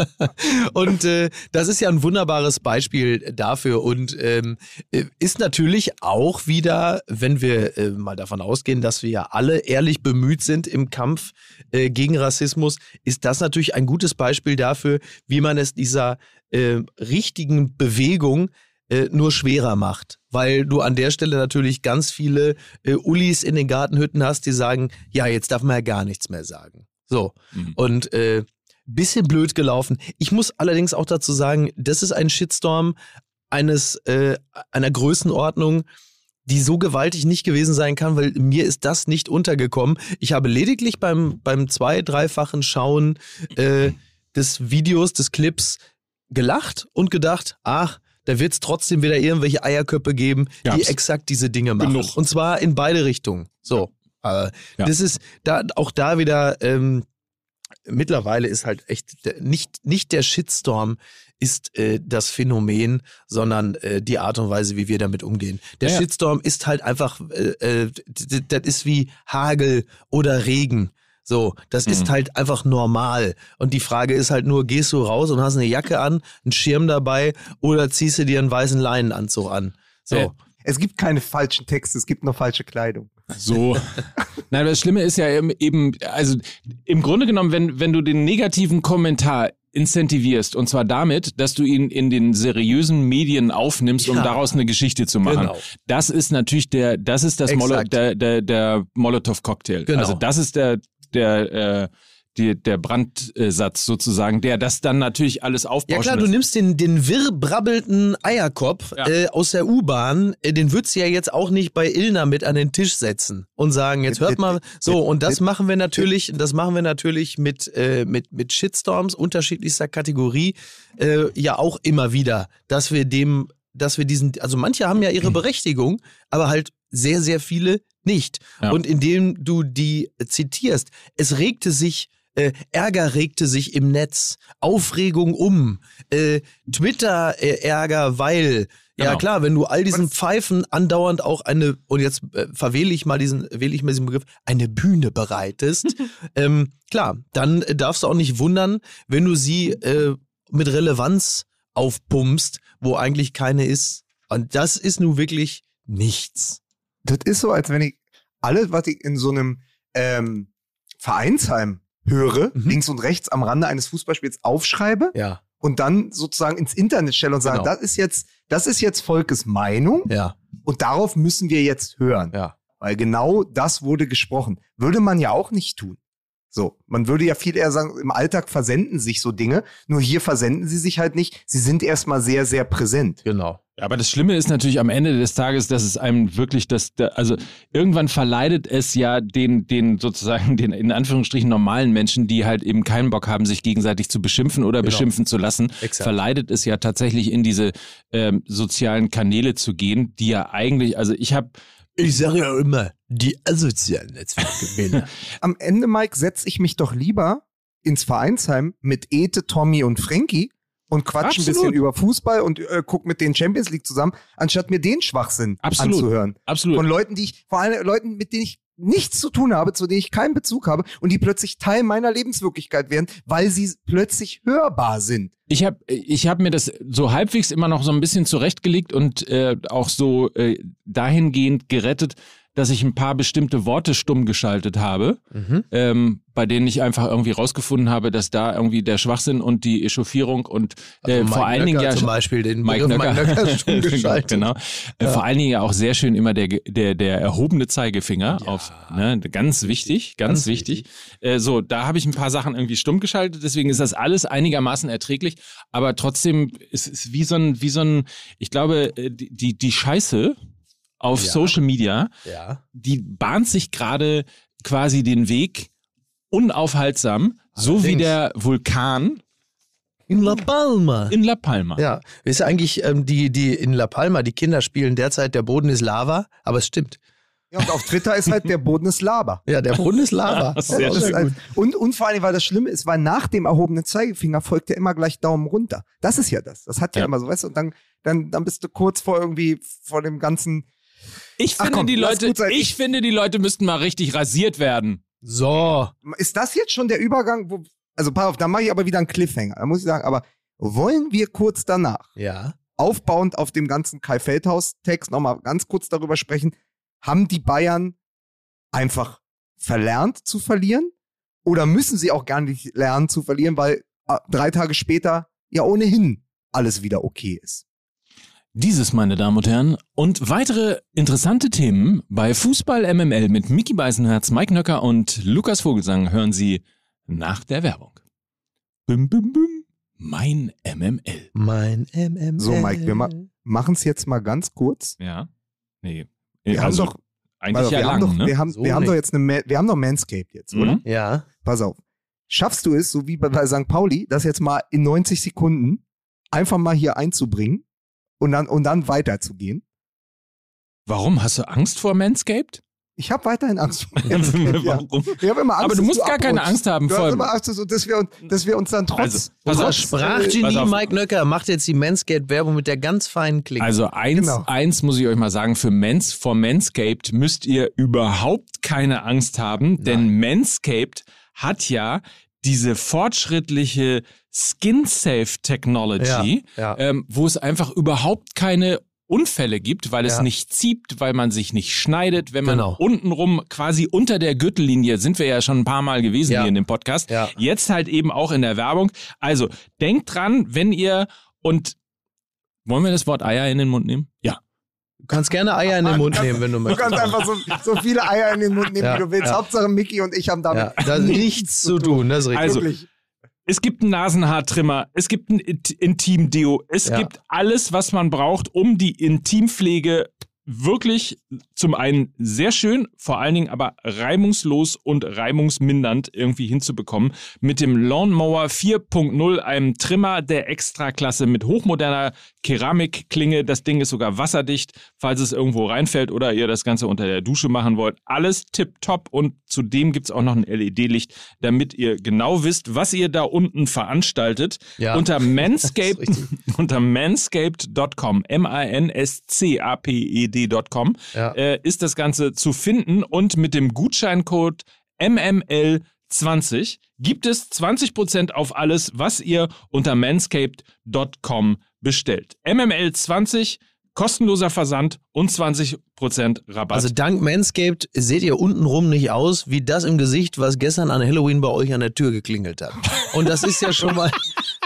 und äh, das ist ja ein wunderbares Beispiel dafür und ähm, äh, ist natürlich auch wieder, wenn wir äh, mal davon ausgehen, dass wir ja alle ehrlich bemüht sind im Kampf äh, gegen Rassismus, ist das natürlich ein gutes Beispiel dafür, wie man es dieser äh, richtigen Bewegung äh, nur schwerer macht, weil du an der Stelle natürlich ganz viele äh, Ullis in den Gartenhütten hast, die sagen, ja, jetzt darf man ja gar nichts mehr sagen. So. Mhm. Und äh, bisschen blöd gelaufen. Ich muss allerdings auch dazu sagen, das ist ein Shitstorm eines äh, einer Größenordnung, die so gewaltig nicht gewesen sein kann, weil mir ist das nicht untergekommen. Ich habe lediglich beim, beim zwei-, dreifachen Schauen äh, des Videos, des Clips gelacht und gedacht, ach, da wird es trotzdem wieder irgendwelche Eierköpfe geben, die Gab's. exakt diese Dinge machen. Genug. Und zwar in beide Richtungen. So. Äh, Ja. Das ist da auch da wieder ähm, mittlerweile ist halt echt nicht, nicht der Shitstorm ist äh, das Phänomen, sondern äh, die Art und Weise, wie wir damit umgehen. Der Ja, ja. Shitstorm ist halt einfach, äh, äh, das ist wie Hagel oder Regen. So, das ist Mhm. halt einfach normal. Und die Frage ist halt nur, gehst du raus und hast eine Jacke an, einen Schirm dabei oder ziehst du dir einen weißen Leinenanzug an? So. Äh, Es gibt keine falschen Texte, es gibt nur falsche Kleidung. So. Nein, das Schlimme ist ja eben- also im Grunde genommen, wenn, wenn du den negativen Kommentar incentivierst, und zwar damit, dass du ihn in den seriösen Medien aufnimmst, um Ja. daraus eine Geschichte zu machen. Genau. Das ist natürlich der, das ist das Molo, der, der, der Molotow-Cocktail. Genau. Also das ist der, der, äh, die, der Brandsatz sozusagen, der das dann natürlich alles Ja aufbaut. klar, du nimmst den, den wirr brabbelnden Eierkopf Ja. äh, aus der U-Bahn, äh, den würdest du ja jetzt auch nicht bei Ilna mit an den Tisch setzen und sagen, jetzt hört mal, so, und das machen wir natürlich, das machen wir natürlich mit, äh, mit, mit Shitstorms unterschiedlichster Kategorie äh, ja auch immer wieder, dass wir dem, dass wir diesen, also manche haben ja ihre Berechtigung, aber halt sehr, sehr viele nicht. Ja. Und indem du die zitierst, es regte sich äh, Ärger regte sich im Netz, Aufregung um, äh, Twitter-Ärger, weil, ja Genau. klar, wenn du all diesen Pfeifen andauernd auch eine, und jetzt äh, verwähle ich mal diesen, wähle ich mal diesen Begriff, eine Bühne bereitest, ähm, klar, dann äh, darfst du auch nicht wundern, wenn du sie äh, mit Relevanz aufpumpst, wo eigentlich keine ist. Und das ist nun wirklich nichts. Das ist so, als wenn ich alles, was ich in so einem ähm, Vereinsheim höre, Mhm. links und rechts am Rande eines Fußballspiels aufschreibe Ja, und dann sozusagen ins Internet stelle und sage, Genau. das ist jetzt, das ist jetzt Volkes Meinung ja, und darauf müssen wir jetzt hören. ja. Weil genau das wurde gesprochen. Würde man ja auch nicht tun. So, man würde ja viel eher sagen, im Alltag versenden sich so Dinge, nur hier versenden sie sich halt nicht. Sie sind erstmal sehr, sehr präsent. Genau. Aber das Schlimme ist natürlich am Ende des Tages, dass es einem wirklich das, da- also irgendwann verleidet es ja den, den sozusagen den in Anführungsstrichen normalen Menschen, die halt eben keinen Bock haben, sich gegenseitig zu beschimpfen oder Genau. beschimpfen zu lassen, Exakt. verleidet es ja tatsächlich in diese ähm, sozialen Kanäle zu gehen, die ja eigentlich, also ich habe Ich sage ja immer, die asozialen Netzwerke. Am Ende, Mike, setze ich mich doch lieber ins Vereinsheim mit Ete, Tommy und Frankie und quatsch ein Absolut. bisschen über Fußball und äh, guck mit den Champions League zusammen, anstatt mir den Schwachsinn Absolut. anzuhören. absolut Von Leuten, die ich, vor allem Leuten, mit denen ich nichts zu tun habe, zu denen ich keinen Bezug habe und die plötzlich Teil meiner Lebenswirklichkeit werden, weil sie plötzlich hörbar sind. Ich habe ich hab mir das so halbwegs immer noch so ein bisschen zurechtgelegt und äh, auch so äh, dahingehend gerettet, dass ich ein paar bestimmte Worte stumm geschaltet habe, mhm. ähm, bei denen ich einfach irgendwie rausgefunden habe, dass da irgendwie der Schwachsinn und die Echauffierung und äh, Also vor allen Dingen ja zum Beispiel den Mike Nöcker, Mike stumm geschaltet. genau. Äh, Vor allen Dingen ja auch sehr schön immer der, der, der erhobene Zeigefinger auf, ne, ganz wichtig, ganz, Ganz wichtig. Äh, so, da habe ich ein paar Sachen irgendwie stumm geschaltet, deswegen ist das alles einigermaßen erträglich, aber trotzdem ist es wie so ein, wie so ein, ich glaube, äh, die, die, die Scheiße, auf Ja. Social Media, Ja. die bahnt sich gerade quasi den Weg unaufhaltsam, so wie Allerdings. der Vulkan In La Palma. in La Palma. Ja, wisst ihr eigentlich, ähm, die, die in La Palma, die Kinder spielen derzeit, der Boden ist Lava, aber es stimmt. Ja, und auf Twitter ist halt der Boden ist Laber. Ja, der Boden ist Lava. Sehr Das ist schön. halt, und, und vor allem, weil das Schlimme ist, weil nach dem erhobenen Zeigefinger folgt ja immer gleich Daumen runter. Das ist ja das. Das hat ja, Ja. immer so, weißt du, und dann, dann, dann bist du kurz vor irgendwie, vor dem ganzen. Ich finde, komm, die Leute, ich, Ich- finde, die Leute müssten mal richtig rasiert werden. So. Ist das jetzt schon der Übergang, wo, also pass auf, da mache ich aber wieder einen Cliffhanger. Da muss ich sagen, aber wollen wir kurz danach, Ja. aufbauend auf dem ganzen Kai Feldhaus-Text, nochmal ganz kurz darüber sprechen, haben die Bayern einfach verlernt zu verlieren? Oder müssen sie auch gar nicht lernen zu verlieren, weil äh, drei Tage später ja ohnehin alles wieder okay ist? Dieses, meine Damen und Herren, und weitere interessante Themen bei Fußball MML mit Mickey Beisenherz, Mike Nöcker und Lukas Vogelsang hören Sie nach der Werbung. Bim, bim, bim. Mein MML. Mein MML. So, Mike, wir ma machen es jetzt mal ganz kurz. Ja. Nee. Wir haben also, doch, eigentlich also, ja wir lang, haben doch, ne? wir haben, So wir haben nicht. doch jetzt eine, Ma- wir haben doch Manscaped jetzt, oder? Mhm. Ja. Pass auf. Schaffst du es, so wie bei, bei St. Pauli, das jetzt mal in 90 Sekunden einfach mal hier einzubringen und dann, und dann weiterzugehen? Warum? Hast du Angst vor Manscaped? Ich habe weiterhin Angst vor Manscaped, ja. Warum? Ich habe immer Angst, Aber du musst gar keine abrutschst. Angst haben Du vor hast immer Angst, dass, wir, uns- dass wir uns dann trotz. Also, pass Unser auf. Sprachgenie auf. Mike Nöcker macht jetzt die Manscaped-Werbung mit der ganz feinen Klinge. Also eins, Genau. eins muss ich euch mal sagen, für Mans, vor Manscaped müsst ihr überhaupt keine Angst haben, denn Manscaped hat ja diese fortschrittliche Skin-Safe-Technology, Ja, ja. ähm, wo es einfach überhaupt keine Unfälle gibt, weil es Ja. nicht zieht, weil man sich nicht schneidet, wenn man Genau. untenrum quasi unter der Gürtellinie, sind wir ja schon ein paar Mal gewesen hier in dem Podcast, jetzt halt eben auch in der Werbung. Also denkt dran, wenn ihr und wollen wir das Wort Eier in den Mund nehmen? Ja. Du kannst gerne Eier in den Mund nehmen, wenn du Du möchtest. kannst einfach so, so viele Eier in den Mund nehmen, Ja, wie du willst. ja. Hauptsache Mickey und ich haben damit Ja, da ist nichts zu tun, das ist richtig. Also, wirklich. Es gibt einen Nasenhaartrimmer, es gibt ein Int- Intimdeo, es Ja. gibt alles, was man braucht, um die Intimpflege wirklich zum einen sehr schön, vor allen Dingen aber reibungslos und reibungsmindernd irgendwie hinzubekommen. Mit dem Lawnmower 4.0, einem Trimmer der Extraklasse mit hochmoderner Keramikklinge. Das Ding ist sogar wasserdicht, falls es irgendwo reinfällt oder ihr das Ganze unter der Dusche machen wollt. Alles tipptopp und zudem gibt's auch noch ein LED-Licht, damit ihr genau wisst, was ihr da unten veranstaltet. Ja. Unter Manscaped, unter manscaped.com, M-A-N-S-C-A-P-E-D.com, Ja. äh, ist das Ganze zu finden und mit dem Gutscheincode MML20 gibt es 20% auf alles, was ihr unter manscaped.com bestellt. MML20, kostenloser Versand und 20% Rabatt. Also dank Manscaped seht ihr untenrum nicht aus wie das im Gesicht, was gestern an Halloween bei euch an der Tür geklingelt hat. Und das ist ja schon mal,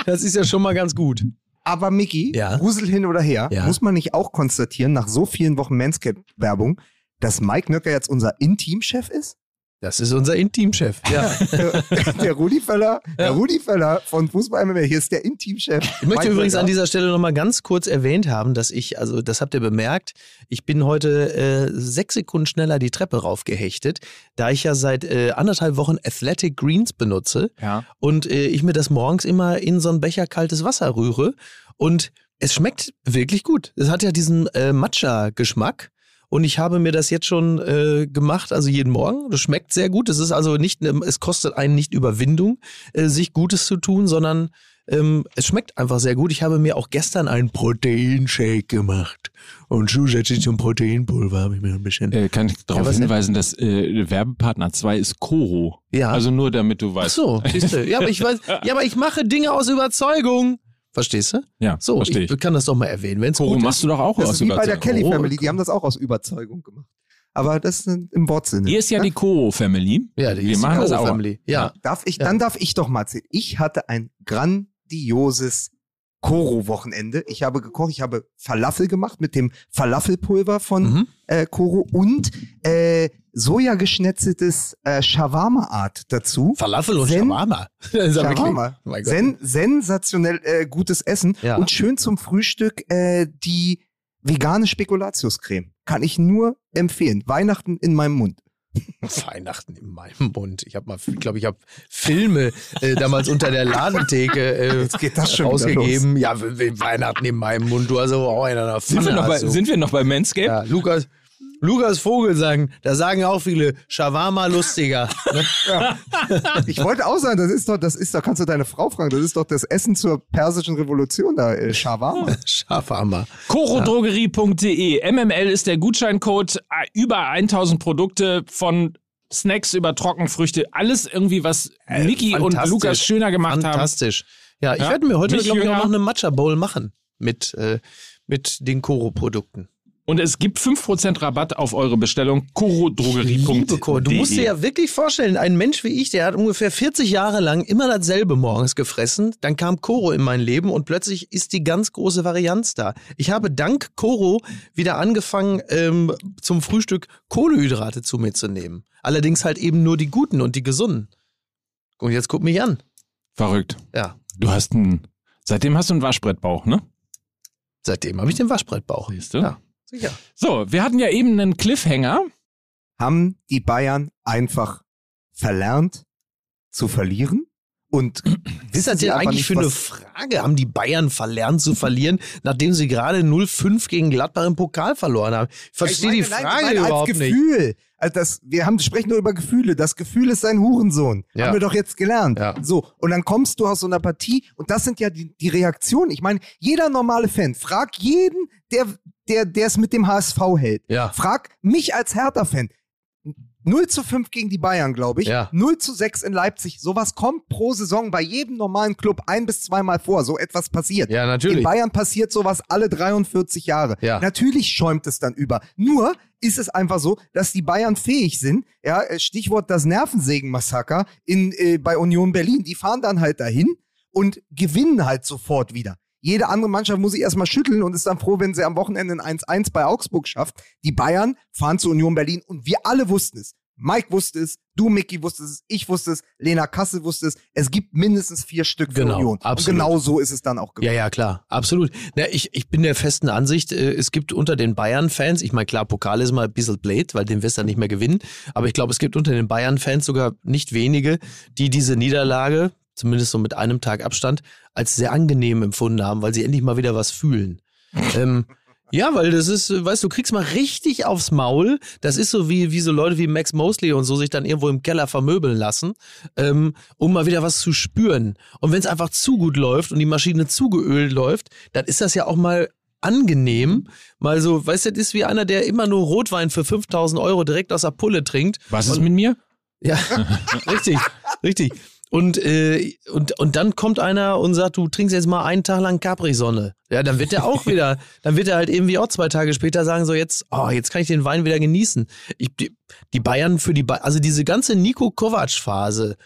das ist ja schon mal ganz gut. Aber Mickey, Ja. Grusel hin oder her, Ja. muss man nicht auch konstatieren, nach so vielen Wochen Manscaped-Werbung, dass Mike Nöcker jetzt unser Intimchef ist? Das ist unser Intimchef. Ja. der, Rudi Völler, der Rudi Völler von Fußball MMA, hier ist der Intimchef. Ich möchte übrigens an dieser Stelle nochmal ganz kurz erwähnt haben, dass ich, also das habt ihr bemerkt, ich bin heute äh, sechs Sekunden schneller die Treppe raufgehechtet, da ich ja seit äh, anderthalb Wochen Athletic Greens benutze ja. und äh, ich mir das morgens immer in so einen Becher kaltes Wasser rühre und es schmeckt wirklich gut. Es hat ja diesen äh, Matcha-Geschmack. Und ich habe mir das jetzt schon äh, gemacht, also jeden Morgen. Das schmeckt sehr gut. Es ist also nicht, ne- es kostet einen nicht Überwindung, äh, sich Gutes zu tun, sondern ähm, es schmeckt einfach sehr gut. Ich habe mir auch gestern einen Proteinshake gemacht. Und zusätzlich zum Proteinpulver habe ich mir ein bisschen. Äh, kann ich darauf denn? hinweisen, dass äh, Werbepartner 2 ist Koro. Ja. Also nur damit du Ach weißt. so, siehst du. Ja, aber ich weiß, ja, aber ich mache Dinge aus Überzeugung. Verstehst du? Ja, So, verstehe ich, ich. kann das doch mal erwähnen, wenn es Koro gut machst ist. du doch auch Das aus ist wie bei der Überzeugung. Kelly Oh, Family, die haben das auch aus Überzeugung gemacht. Aber das ist im Wortsinne. Hier ist ja die Koro Family. Ja, die Wir ist die machen das Karo auch. Family. Ja. Darf ich, Ja. Dann darf ich doch mal erzählen. Ich hatte ein grandioses Koro-Wochenende. Ich habe gekocht, ich habe Falafel gemacht mit dem Falafelpulver von Mhm. äh, Koro und äh, Sojageschnetzeltes äh, Shawarma-Art dazu. Falafel und Zen- Shawarma. Shawarma. Oh. Sen sensationell äh, gutes Essen Ja. und schön zum Frühstück äh, die Vegane Spekulatiuscreme. Kann ich nur empfehlen. Weihnachten in meinem Mund. Weihnachten in meinem Mund. Ich habe mal, ich glaube, ich habe Filme äh, damals unter der Ladentheke äh, Jetzt geht das schon rausgegeben. Ja, we- we- Weihnachten in meinem Mund. Du hast aber auch einen an der Sind wir, Pfanne. noch bei, sind wir noch bei Manscaped? ja, Lukas, Lukas Vogel sagen, da sagen auch viele Shawarma lustiger. Ne? Ich wollte auch sagen, das ist doch, das ist doch, kannst du deine Frau fragen, das ist doch das Essen zur persischen Revolution da, äh, Shawarma. Shawarma. Chorodrogerie.de. MML ist der Gutscheincode. Äh, Über 1000 Produkte von Snacks über Trockenfrüchte. Alles irgendwie, was Niki und Fantastisch. Lukas schöner gemacht haben. Fantastisch. Ja, ich Ja, werde mir heute, glaube ich, auch noch eine Matcha Bowl machen mit, äh, mit den Koro-Produkten. Und es gibt 5% Rabatt auf eure Bestellung. Chorodrogerie.de. Liebe Koro, du musst dir ja wirklich vorstellen, ein Mensch wie ich, der hat ungefähr 40 Jahre lang immer dasselbe morgens gefressen. Dann kam Koro in mein Leben und plötzlich ist die ganz große Varianz da. Ich habe dank Koro wieder angefangen, ähm, zum Frühstück Kohlehydrate zu mir zu nehmen. Allerdings halt eben nur die guten und die gesunden. Und jetzt guck mich an. Verrückt. Ja, Du hast einen. Seitdem hast du einen Waschbrettbauch, ne? seitdem habe ich den Waschbrettbauch. Siehst du? Ja, sicher. So, wir hatten ja eben einen Cliffhanger. Haben die Bayern einfach verlernt zu verlieren? Und Was ist das denn eigentlich nicht, für eine Frage? Haben die Bayern verlernt zu verlieren, nachdem sie gerade 0-5 gegen Gladbach im Pokal verloren haben? Ich verstehe die Ich meine, nein, Frage ich meine überhaupt als nicht. Gefühl. Also das, wir haben, sprechen nur über Gefühle. Das Gefühl ist ein Hurensohn. Ja. Haben wir doch jetzt gelernt. Ja. So. Und dann kommst du aus so einer Partie und das sind ja die, die Reaktionen. Ich meine, jeder normale Fan, frag jeden, der, der, es mit dem HSV hält. Ja. Frag mich als Hertha-Fan. 0 zu 5 gegen die Bayern, glaube ich. Ja. 0 zu 6 in Leipzig. Sowas kommt pro Saison bei jedem normalen Club ein bis zweimal vor. So etwas passiert. Ja, In natürlich. Bayern passiert sowas alle 43 Jahre. Ja. Natürlich schäumt es dann über. Nur ist es einfach so, dass die Bayern fähig sind. Ja, Stichwort das Nervensägen-Massaker in, äh, bei Union Berlin. Die fahren dann halt dahin und gewinnen halt sofort wieder. Jede andere Mannschaft muss sich erstmal schütteln und ist dann froh, wenn sie am Wochenende ein 1-1 bei Augsburg schafft. Die Bayern fahren zu Union Berlin und wir alle wussten es. Mike wusste es, du, Micky, wusstest es, ich wusste es, Lena Kassel wusste es. Es gibt mindestens vier Stück für Genau, Union. absolut. Und genau so ist es dann auch Ja, ja, klar, absolut. Na, ich, ich bin der festen Ansicht, äh, es gibt unter den Bayern-Fans, ich meine, klar, Pokal ist mal ein bisschen blöd, weil den wirst du dann nicht mehr gewinnen, aber ich glaube, es gibt unter den Bayern-Fans sogar nicht wenige, die diese Niederlage, zumindest so mit einem Tag Abstand, als sehr angenehm empfunden haben, weil sie endlich mal wieder was fühlen. ähm, ja, weil das ist, weißt du, du kriegst mal richtig aufs Maul. Das ist so wie, wie so Leute wie Max Mosley und so sich dann irgendwo im Keller vermöbeln lassen, ähm, um mal wieder was zu spüren. Und wenn es einfach zu gut läuft und die Maschine zu geölt läuft, dann ist das ja auch mal angenehm. Mal so, weißt du, das ist wie einer, der immer nur Rotwein für 5000 Euro direkt aus der Pulle trinkt. Was ist mit mir? Ja, richtig, richtig. Und, äh, und, und dann kommt einer und sagt, du trinkst jetzt mal einen Tag lang Capri-Sonne. Ja, dann wird er auch wieder, dann wird er halt irgendwie auch zwei Tage später sagen, so jetzt, oh, jetzt kann ich den Wein wieder genießen. Ich, die, die Bayern für die, ba also diese ganze Nico Kovac-Phase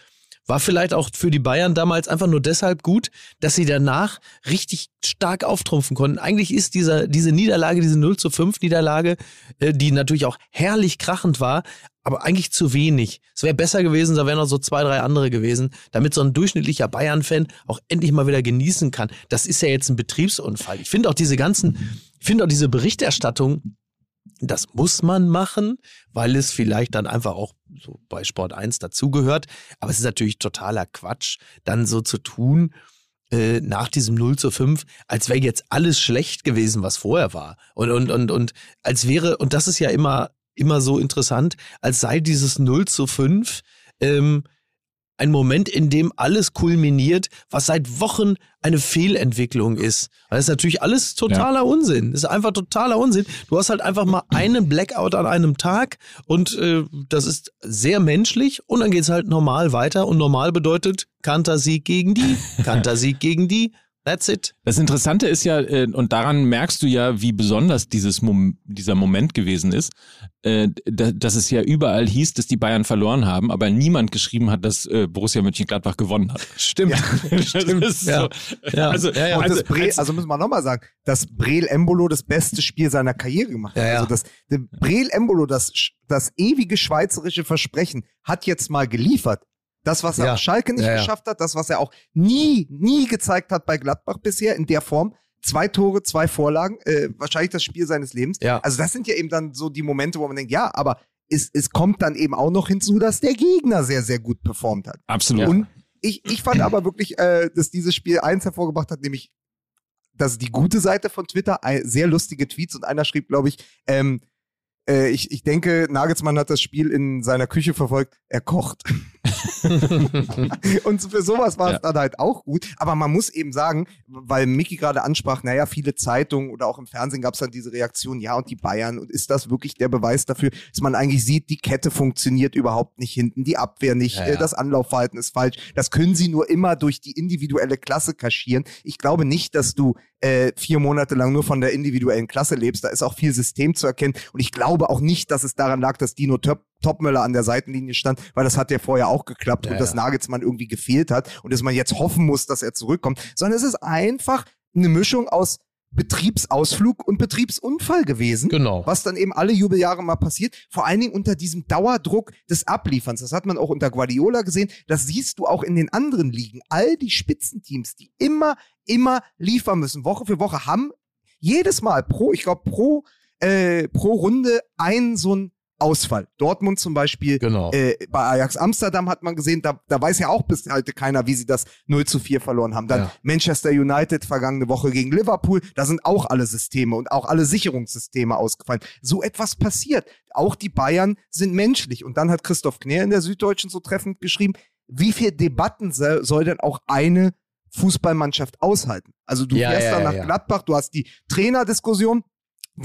war vielleicht auch für die Bayern damals einfach nur deshalb gut, dass sie danach richtig stark auftrumpfen konnten. Eigentlich ist dieser, diese Niederlage, diese 0 zu 5 Niederlage, äh, die natürlich auch herrlich krachend war, aber eigentlich zu wenig. Es wäre besser gewesen, da wären noch so zwei, drei andere gewesen, damit so ein durchschnittlicher Bayern-Fan auch endlich mal wieder genießen kann. Das ist ja jetzt ein Betriebsunfall. Ich finde auch diese ganzen, ich finde auch diese Berichterstattung, das muss man machen, weil es vielleicht dann einfach auch so bei Sport 1 dazugehört. Aber es ist natürlich totaler Quatsch, dann so zu tun, äh, nach diesem 0 zu 5, als wäre jetzt alles schlecht gewesen, was vorher war. Und, und, und, und als wäre, und das ist ja immer, immer so interessant, als sei dieses 0 zu 5 ähm, ein Moment, in dem alles kulminiert, was seit Wochen eine Fehlentwicklung ist. Weil das ist natürlich alles totaler Unsinn. Das ist einfach totaler Unsinn. Du hast halt einfach mal einen Blackout an einem Tag und äh, das ist sehr menschlich und dann geht's halt normal weiter und normal bedeutet Kantersieg gegen die, Kantersieg gegen die. That's it. Das Interessante ist ja, äh, und daran merkst du ja, wie besonders dieses Mom dieser Moment gewesen ist, äh, da, dass es ja überall hieß, dass die Bayern verloren haben, aber niemand geschrieben hat, dass äh, Borussia Mönchengladbach gewonnen hat. Stimmt. Stimmt. Das ist Ja. so, Ja. Also, also, also müssen wir nochmal sagen, dass Breel Embolo das beste Spiel seiner Karriere gemacht hat. Ja, ja. Also das Breel Embolo, das, das ewige schweizerische Versprechen, hat jetzt mal geliefert. Das, was er Ja. auf Schalke nicht Ja, geschafft hat, das, was er auch nie, nie gezeigt hat bei Gladbach bisher in der Form, zwei Tore, zwei Vorlagen, äh, wahrscheinlich das Spiel seines Lebens. Ja. Also das sind ja eben dann so die Momente, wo man denkt, ja, aber es, es kommt dann eben auch noch hinzu, dass der Gegner sehr, sehr gut performt hat. Absolut. Und ich, ich fand aber wirklich, äh, dass dieses Spiel eins hervorgebracht hat, nämlich das ist die gute Seite von Twitter, sehr lustige Tweets und einer schrieb, glaube ich, ähm, äh, ich, ich denke, Nagelsmann hat das Spiel in seiner Küche verfolgt, er kocht. und für sowas war es Ja. dann halt auch gut. Aber man muss eben sagen, weil Mickey gerade ansprach, naja, viele Zeitungen oder auch im Fernsehen gab es dann diese Reaktion, ja, und die Bayern, und ist das wirklich der Beweis dafür, dass man eigentlich sieht, die Kette funktioniert überhaupt nicht hinten, die Abwehr nicht, Ja, ja. Äh, das Anlaufverhalten ist falsch. Das können sie nur immer durch die individuelle Klasse kaschieren. Ich glaube nicht, dass du äh, vier Monate lang nur von der individuellen Klasse lebst. Da ist auch viel System zu erkennen. Und ich glaube auch nicht, dass es daran lag, dass Dino Top Topmöller an der Seitenlinie stand, weil das hat ja vorher auch geklappt Ja, und dass ja. Nagelsmann irgendwie gefehlt hat und dass man jetzt hoffen muss, dass er zurückkommt, sondern es ist einfach eine Mischung aus Betriebsausflug und Betriebsunfall gewesen. Genau. Was dann eben alle Jubeljahre mal passiert, vor allen Dingen unter diesem Dauerdruck des Ablieferns. Das hat man auch unter Guardiola gesehen. Das siehst du auch in den anderen Ligen. All die Spitzenteams, die immer, immer liefern müssen, Woche für Woche, haben jedes Mal pro, ich glaube, pro, äh, pro Runde ein so ein Ausfall. Dortmund zum Beispiel Genau. äh, bei Ajax Amsterdam hat man gesehen, da, da weiß ja auch bis heute keiner, wie sie das 0 zu 4 verloren haben. Dann Ja. Manchester United vergangene Woche gegen Liverpool, da sind auch alle Systeme und auch alle Sicherungssysteme ausgefallen. So etwas passiert. Auch die Bayern sind menschlich. Und dann hat Christoph Knär in der Süddeutschen so treffend geschrieben, wie viel Debatten se- soll denn auch eine Fußballmannschaft aushalten? Also du Ja, fährst ja, dann nach ja. Gladbach, du hast die Trainerdiskussion,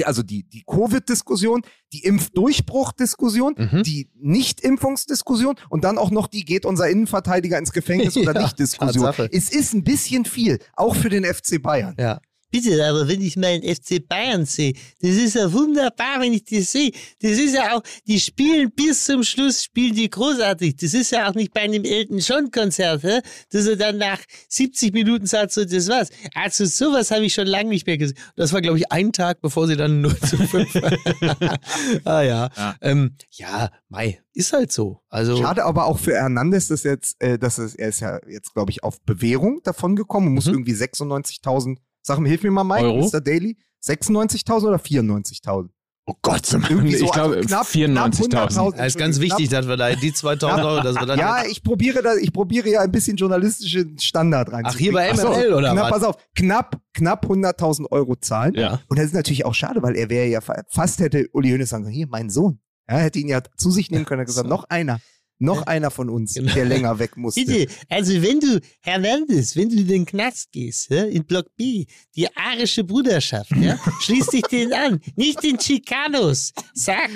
also die, die Covid-Diskussion, die Impfdurchbruch-Diskussion, Mhm. die Nicht-Impfungsdiskussion und dann auch noch die geht unser Innenverteidiger ins Gefängnis oder Ja, nicht-Diskussion. Tatsache. Es ist ein bisschen viel, auch für den FC Bayern. Ja. Bitte, aber wenn ich meinen FC Bayern sehe, das ist ja wunderbar, wenn ich das sehe. Das ist ja auch, die spielen bis zum Schluss, spielen die großartig. Das ist ja auch nicht bei einem Elton John Konzert, hä? dass er dann nach 70 Minuten sagt, so, das war's. Also sowas habe ich schon lange nicht mehr gesehen. Das war, glaube ich, ein Tag, bevor sie dann 0 zu 5. ah ja. Ja. Ähm, ja, Mai, ist halt so. Also, Schade aber auch für Hernandez, dass jetzt, äh, dass es, er ist ja jetzt, glaube ich, auf Bewährung davon gekommen und muss Mhm. irgendwie 96.000, sag mir, hilf mir mal, Mike, Euro? Mr. Daily, 96.000 oder 94.000? Oh Gott, so, ich glaube also knapp- 94.000. knapp 100.000. ja, ist ganz wichtig, dass wir da die 2000 Euro, dass wir dann. Ja, ich probiere da, ich probiere ja ein bisschen journalistischen Standard rein. Ach, hier bei so, MML oder knapp, was? pass auf, knapp, knapp 100.000 Euro zahlen. Ja. Und das ist natürlich auch schade, weil er wäre ja fa- fast hätte Uli Hoeneß sagen können, hier, mein Sohn. Ja, hätte ihn ja zu sich nehmen können, er hat gesagt, So. noch einer, noch einer von uns, Genau. der länger weg musste. Bitte, also wenn du, Hernandez, wenn du in den Knast gehst, in Block B, die arische Bruderschaft, ja, schließ dich denen an, nicht den Chicanos. Sag,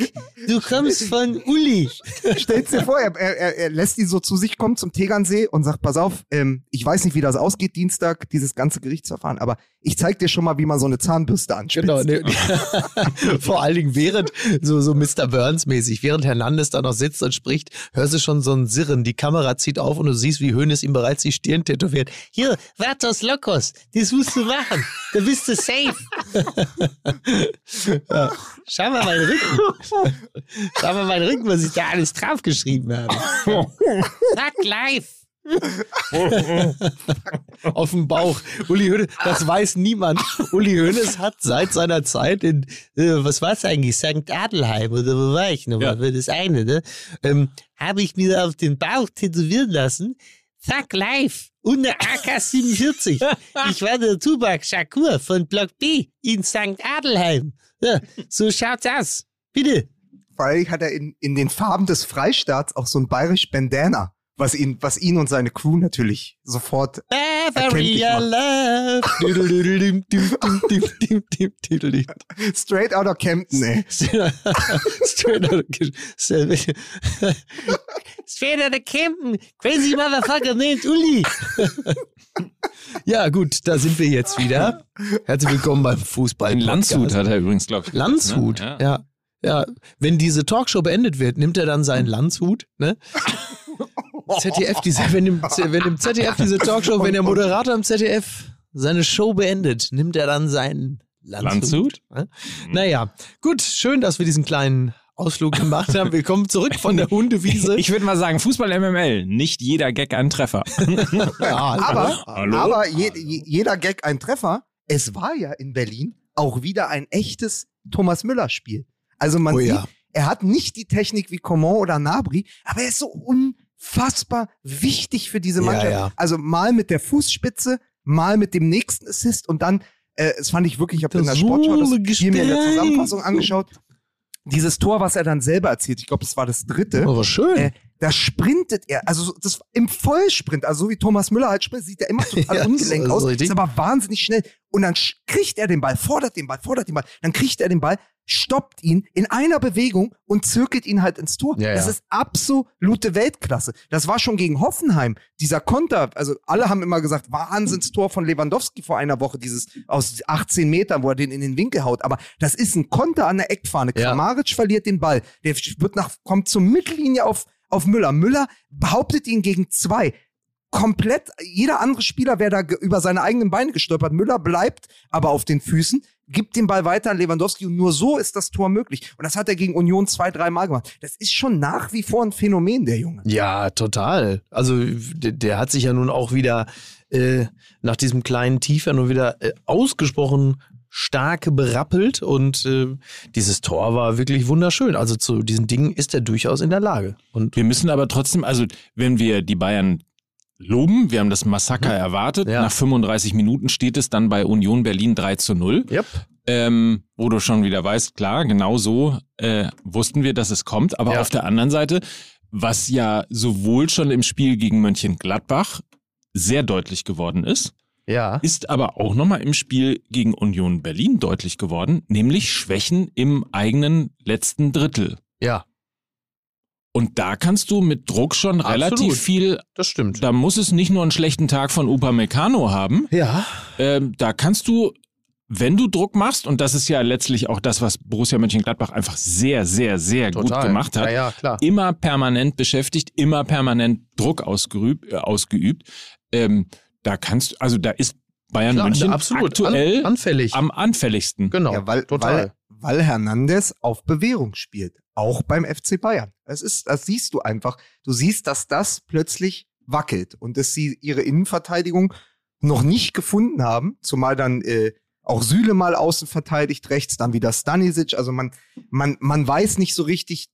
du kommst von Uli. Stell's dir vor, er, er, er- er lässt ihn so zu sich kommen zum Tegernsee und sagt, pass auf, ähm, ich weiß nicht, wie das ausgeht Dienstag, dieses ganze Gerichtsverfahren, aber ich zeig dir schon mal, wie man so eine Zahnbürste anspitzt. Genau, ne, vor allen Dingen während, so, so Mr. Burns-mäßig, während Hernandez da noch sitzt und spricht, hörst du schon so ein Sirren, die Kamera zieht auf und du siehst, wie Hönes ihm bereits die Stirn tätowiert. Hier, Vatos Locos, das musst du machen. Da bist du safe. Schau mal meinen Rücken. Schau mal meinen Rücken, was ich da alles draufgeschrieben habe. Sag live. auf dem Bauch. Uli Hoeneß, das weiß niemand. Uli Hoeneß hat seit seiner Zeit in, Äh, was war's eigentlich? St. Adelheim oder wo war ich nochmal? Ja. Das eine, ne? Ähm, habe ich mir auf den Bauch tätowieren lassen. Zack, live. Und eine AK-47. Ich war der Tubak Shakur von Block B in St. Adelheim. Ja, so schaut's aus. Bitte. Vor allem hat er in, in den Farben des Freistaats auch so ein bayerisch Bandana, was ihn, was ihn und seine Crew natürlich sofort straight out of Campton, ey. Straight out of- Straight out of Campen. Crazy Motherfucker named Uli. Ja, gut, da sind wir jetzt wieder. Herzlich willkommen beim Fußball. In Landshut hat er übrigens, glaube ich. Landshut, Ne? ja. ja. wenn diese Talkshow beendet wird, nimmt er dann seinen Landshut, ne? ZDF, diese, wenn, im, wenn im ZDF diese Talkshow, wenn der Moderator im ZDF seine Show beendet, nimmt er dann seinen Landshut. Landshut? Naja, gut, schön, dass wir diesen kleinen Ausflug gemacht haben. Wir kommen zurück von der Hundewiese. Ich würde mal sagen, Fußball MML, nicht jeder Gag ein Treffer. ja, Aber, Hallo? aber je, je, jeder Gag ein Treffer. es war ja in Berlin auch wieder ein echtes Thomas Müller-Spiel. Also man Oh sieht, ja. er hat nicht die Technik wie Coman oder Nabri, aber er ist so unfassbar wichtig für diese Ja, Mannschaft. ja. Also mal mit der Fußspitze, mal mit dem nächsten Assist und dann, äh, das fand ich wirklich, ich habe in der Sportschau das Spiel mir in der. Zusammenfassung angeschaut. Dieses Tor, was er dann selber erzielt, ich glaube, das war das dritte. Oh, was schön. Äh, da sprintet er, also so- das im Vollsprint, also so wie Thomas Müller halt sprintet, sieht er immer total Ja, ungelenkt ist aus, richtig. ist aber wahnsinnig schnell. Und dann kriegt er den Ball, fordert den Ball, fordert den Ball, dann kriegt er den Ball, stoppt ihn in einer Bewegung und zirkelt ihn halt ins Tor. Ja, das ja. ist absolute Weltklasse. Das war schon gegen Hoffenheim, dieser Konter, also alle haben immer gesagt, Wahnsinnstor von Lewandowski vor einer Woche, dieses aus 18 Metern, wo er den in den Winkel haut. Aber das ist ein Konter an der Eckfahne. Ja. Kramaric verliert den Ball. Der wird nach, kommt zur Mittellinie auf, auf Müller. Müller behauptet ihn gegen zwei. Komplett, jeder andere Spieler wäre da über seine eigenen Beine gestolpert. Müller bleibt aber auf den Füßen, gibt den Ball weiter an Lewandowski und nur so ist das Tor möglich. Und das hat er gegen Union zwei, dreimal gemacht. Das ist schon nach wie vor ein Phänomen, der Junge. Ja, total. Also der, der hat sich ja nun auch wieder äh, nach diesem kleinen Tief ja nun wieder äh, ausgesprochen stark berappelt und äh, dieses Tor war wirklich wunderschön. Also zu diesen Dingen ist er durchaus in der Lage. Und Wir müssen aber trotzdem, also wenn wir die Bayern loben, wir haben das Massaker erwartet, Ja. nach 35 Minuten steht es dann bei Union Berlin 3 zu 0. yep. ähm, wo du schon wieder weißt, klar, genau so äh, wussten wir, dass es kommt. Aber Ja. auf der anderen Seite, was ja sowohl schon im Spiel gegen Mönchengladbach sehr deutlich geworden ist, ja, ist aber auch nochmal im Spiel gegen Union Berlin deutlich geworden, nämlich Schwächen im eigenen letzten Drittel. ja, Und da kannst du mit Druck schon Absolut. relativ viel, das stimmt. da muss es nicht nur einen schlechten Tag von Upamecano haben, Ja, ähm, da kannst du, wenn du Druck machst, und das ist ja letztlich auch das, was Borussia Mönchengladbach einfach sehr, sehr, sehr total. gut gemacht hat, Ja, ja, klar. immer permanent beschäftigt, immer permanent Druck ausgeübt, äh, ausgeübt. Ähm, da kannst, also da ist Bayern Klar, München absolut. aktuell An, anfällig. am anfälligsten. genau, Ja, weil, total. weil, weil Hernandez auf Bewährung spielt. Auch beim FC Bayern. Das ist, das siehst du einfach. Du siehst, dass das plötzlich wackelt und dass sie ihre Innenverteidigung noch nicht gefunden haben, zumal dann äh, auch Süle mal außen verteidigt, rechts dann wieder Stanisic. Also man, man, man weiß nicht so richtig,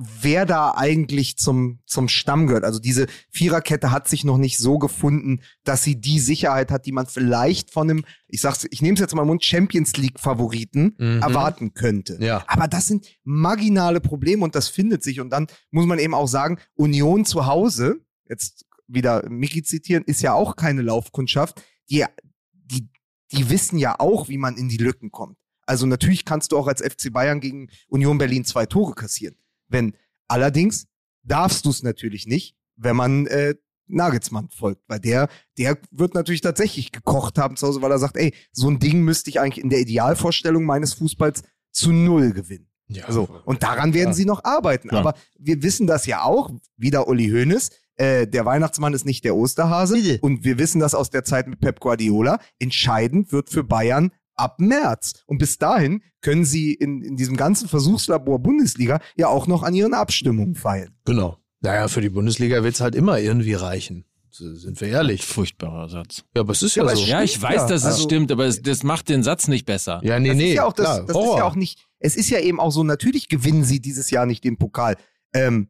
wer da eigentlich zum, zum Stamm gehört. Also diese Viererkette hat sich noch nicht so gefunden, dass sie die Sicherheit hat, die man vielleicht von einem, ich sag's, ich nehme es jetzt mal im Mund, Champions League Favoriten Mhm. erwarten könnte. Ja. Aber das sind marginale Probleme und das findet sich. Und dann muss man eben auch sagen, Union zu Hause, jetzt wieder Miki zitieren, ist ja auch keine Laufkundschaft. Die, die, die wissen ja auch, wie man in die Lücken kommt. Also natürlich kannst du auch als FC Bayern gegen Union Berlin zwei Tore kassieren. Wenn allerdings darfst du es natürlich nicht, wenn man äh, Nagelsmann folgt, weil der, der wird natürlich tatsächlich gekocht haben zu Hause, weil er sagt, ey, so ein Ding müsste ich eigentlich in der Idealvorstellung meines Fußballs zu null gewinnen. Ja. So, und daran werden Ja. sie noch arbeiten. Klar. Aber wir wissen das ja auch, wieder Uli Hoeneß, äh, der Weihnachtsmann ist nicht der Osterhase. Und wir wissen das aus der Zeit mit Pep Guardiola. Entscheidend wird für Bayern ab März. Und bis dahin können sie in, in diesem ganzen Versuchslabor Bundesliga ja auch noch an ihren Abstimmungen feilen. Genau. Naja, für die Bundesliga wird es halt immer irgendwie reichen. Sind wir ehrlich. Furchtbarer Satz. Ja, aber es ist Ja, ja, so. Ja, ich weiß, ja. dass es Also- stimmt, aber es, das macht den Satz nicht besser. Ja, nee, das nee. ist ja auch das, das ist ja auch nicht, es ist ja eben auch so, natürlich gewinnen sie dieses Jahr nicht den Pokal. Ähm,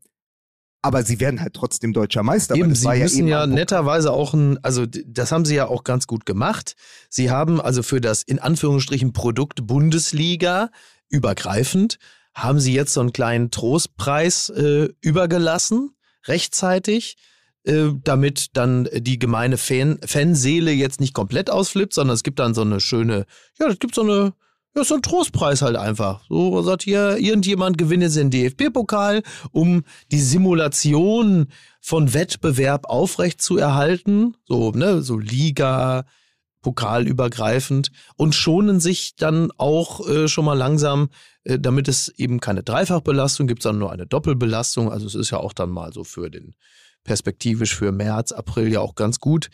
aber sie werden halt trotzdem deutscher Meister. Eben, das sie müssen ja, Pokal. netterweise auch ein, also das haben sie ja auch ganz gut gemacht. Sie haben also für das in Anführungsstrichen Produkt Bundesliga übergreifend, haben sie jetzt so einen kleinen Trostpreis äh, übergelassen, rechtzeitig, äh, damit dann die gemeine Fan, Fanseele jetzt nicht komplett ausflippt, sondern es gibt dann so eine schöne, ja, es gibt so eine, ja, so ein Trostpreis halt einfach. So sagt hier, irgendjemand gewinnt jetzt den DFB-Pokal, um die Simulation von Wettbewerb aufrecht zu erhalten. So, ne, so Liga, pokalübergreifend und schonen sich dann auch äh, schon mal langsam, äh, damit es eben keine Dreifachbelastung gibt, sondern nur eine Doppelbelastung. Also es ist ja auch dann mal so für den perspektivisch für März, April ja auch ganz gut.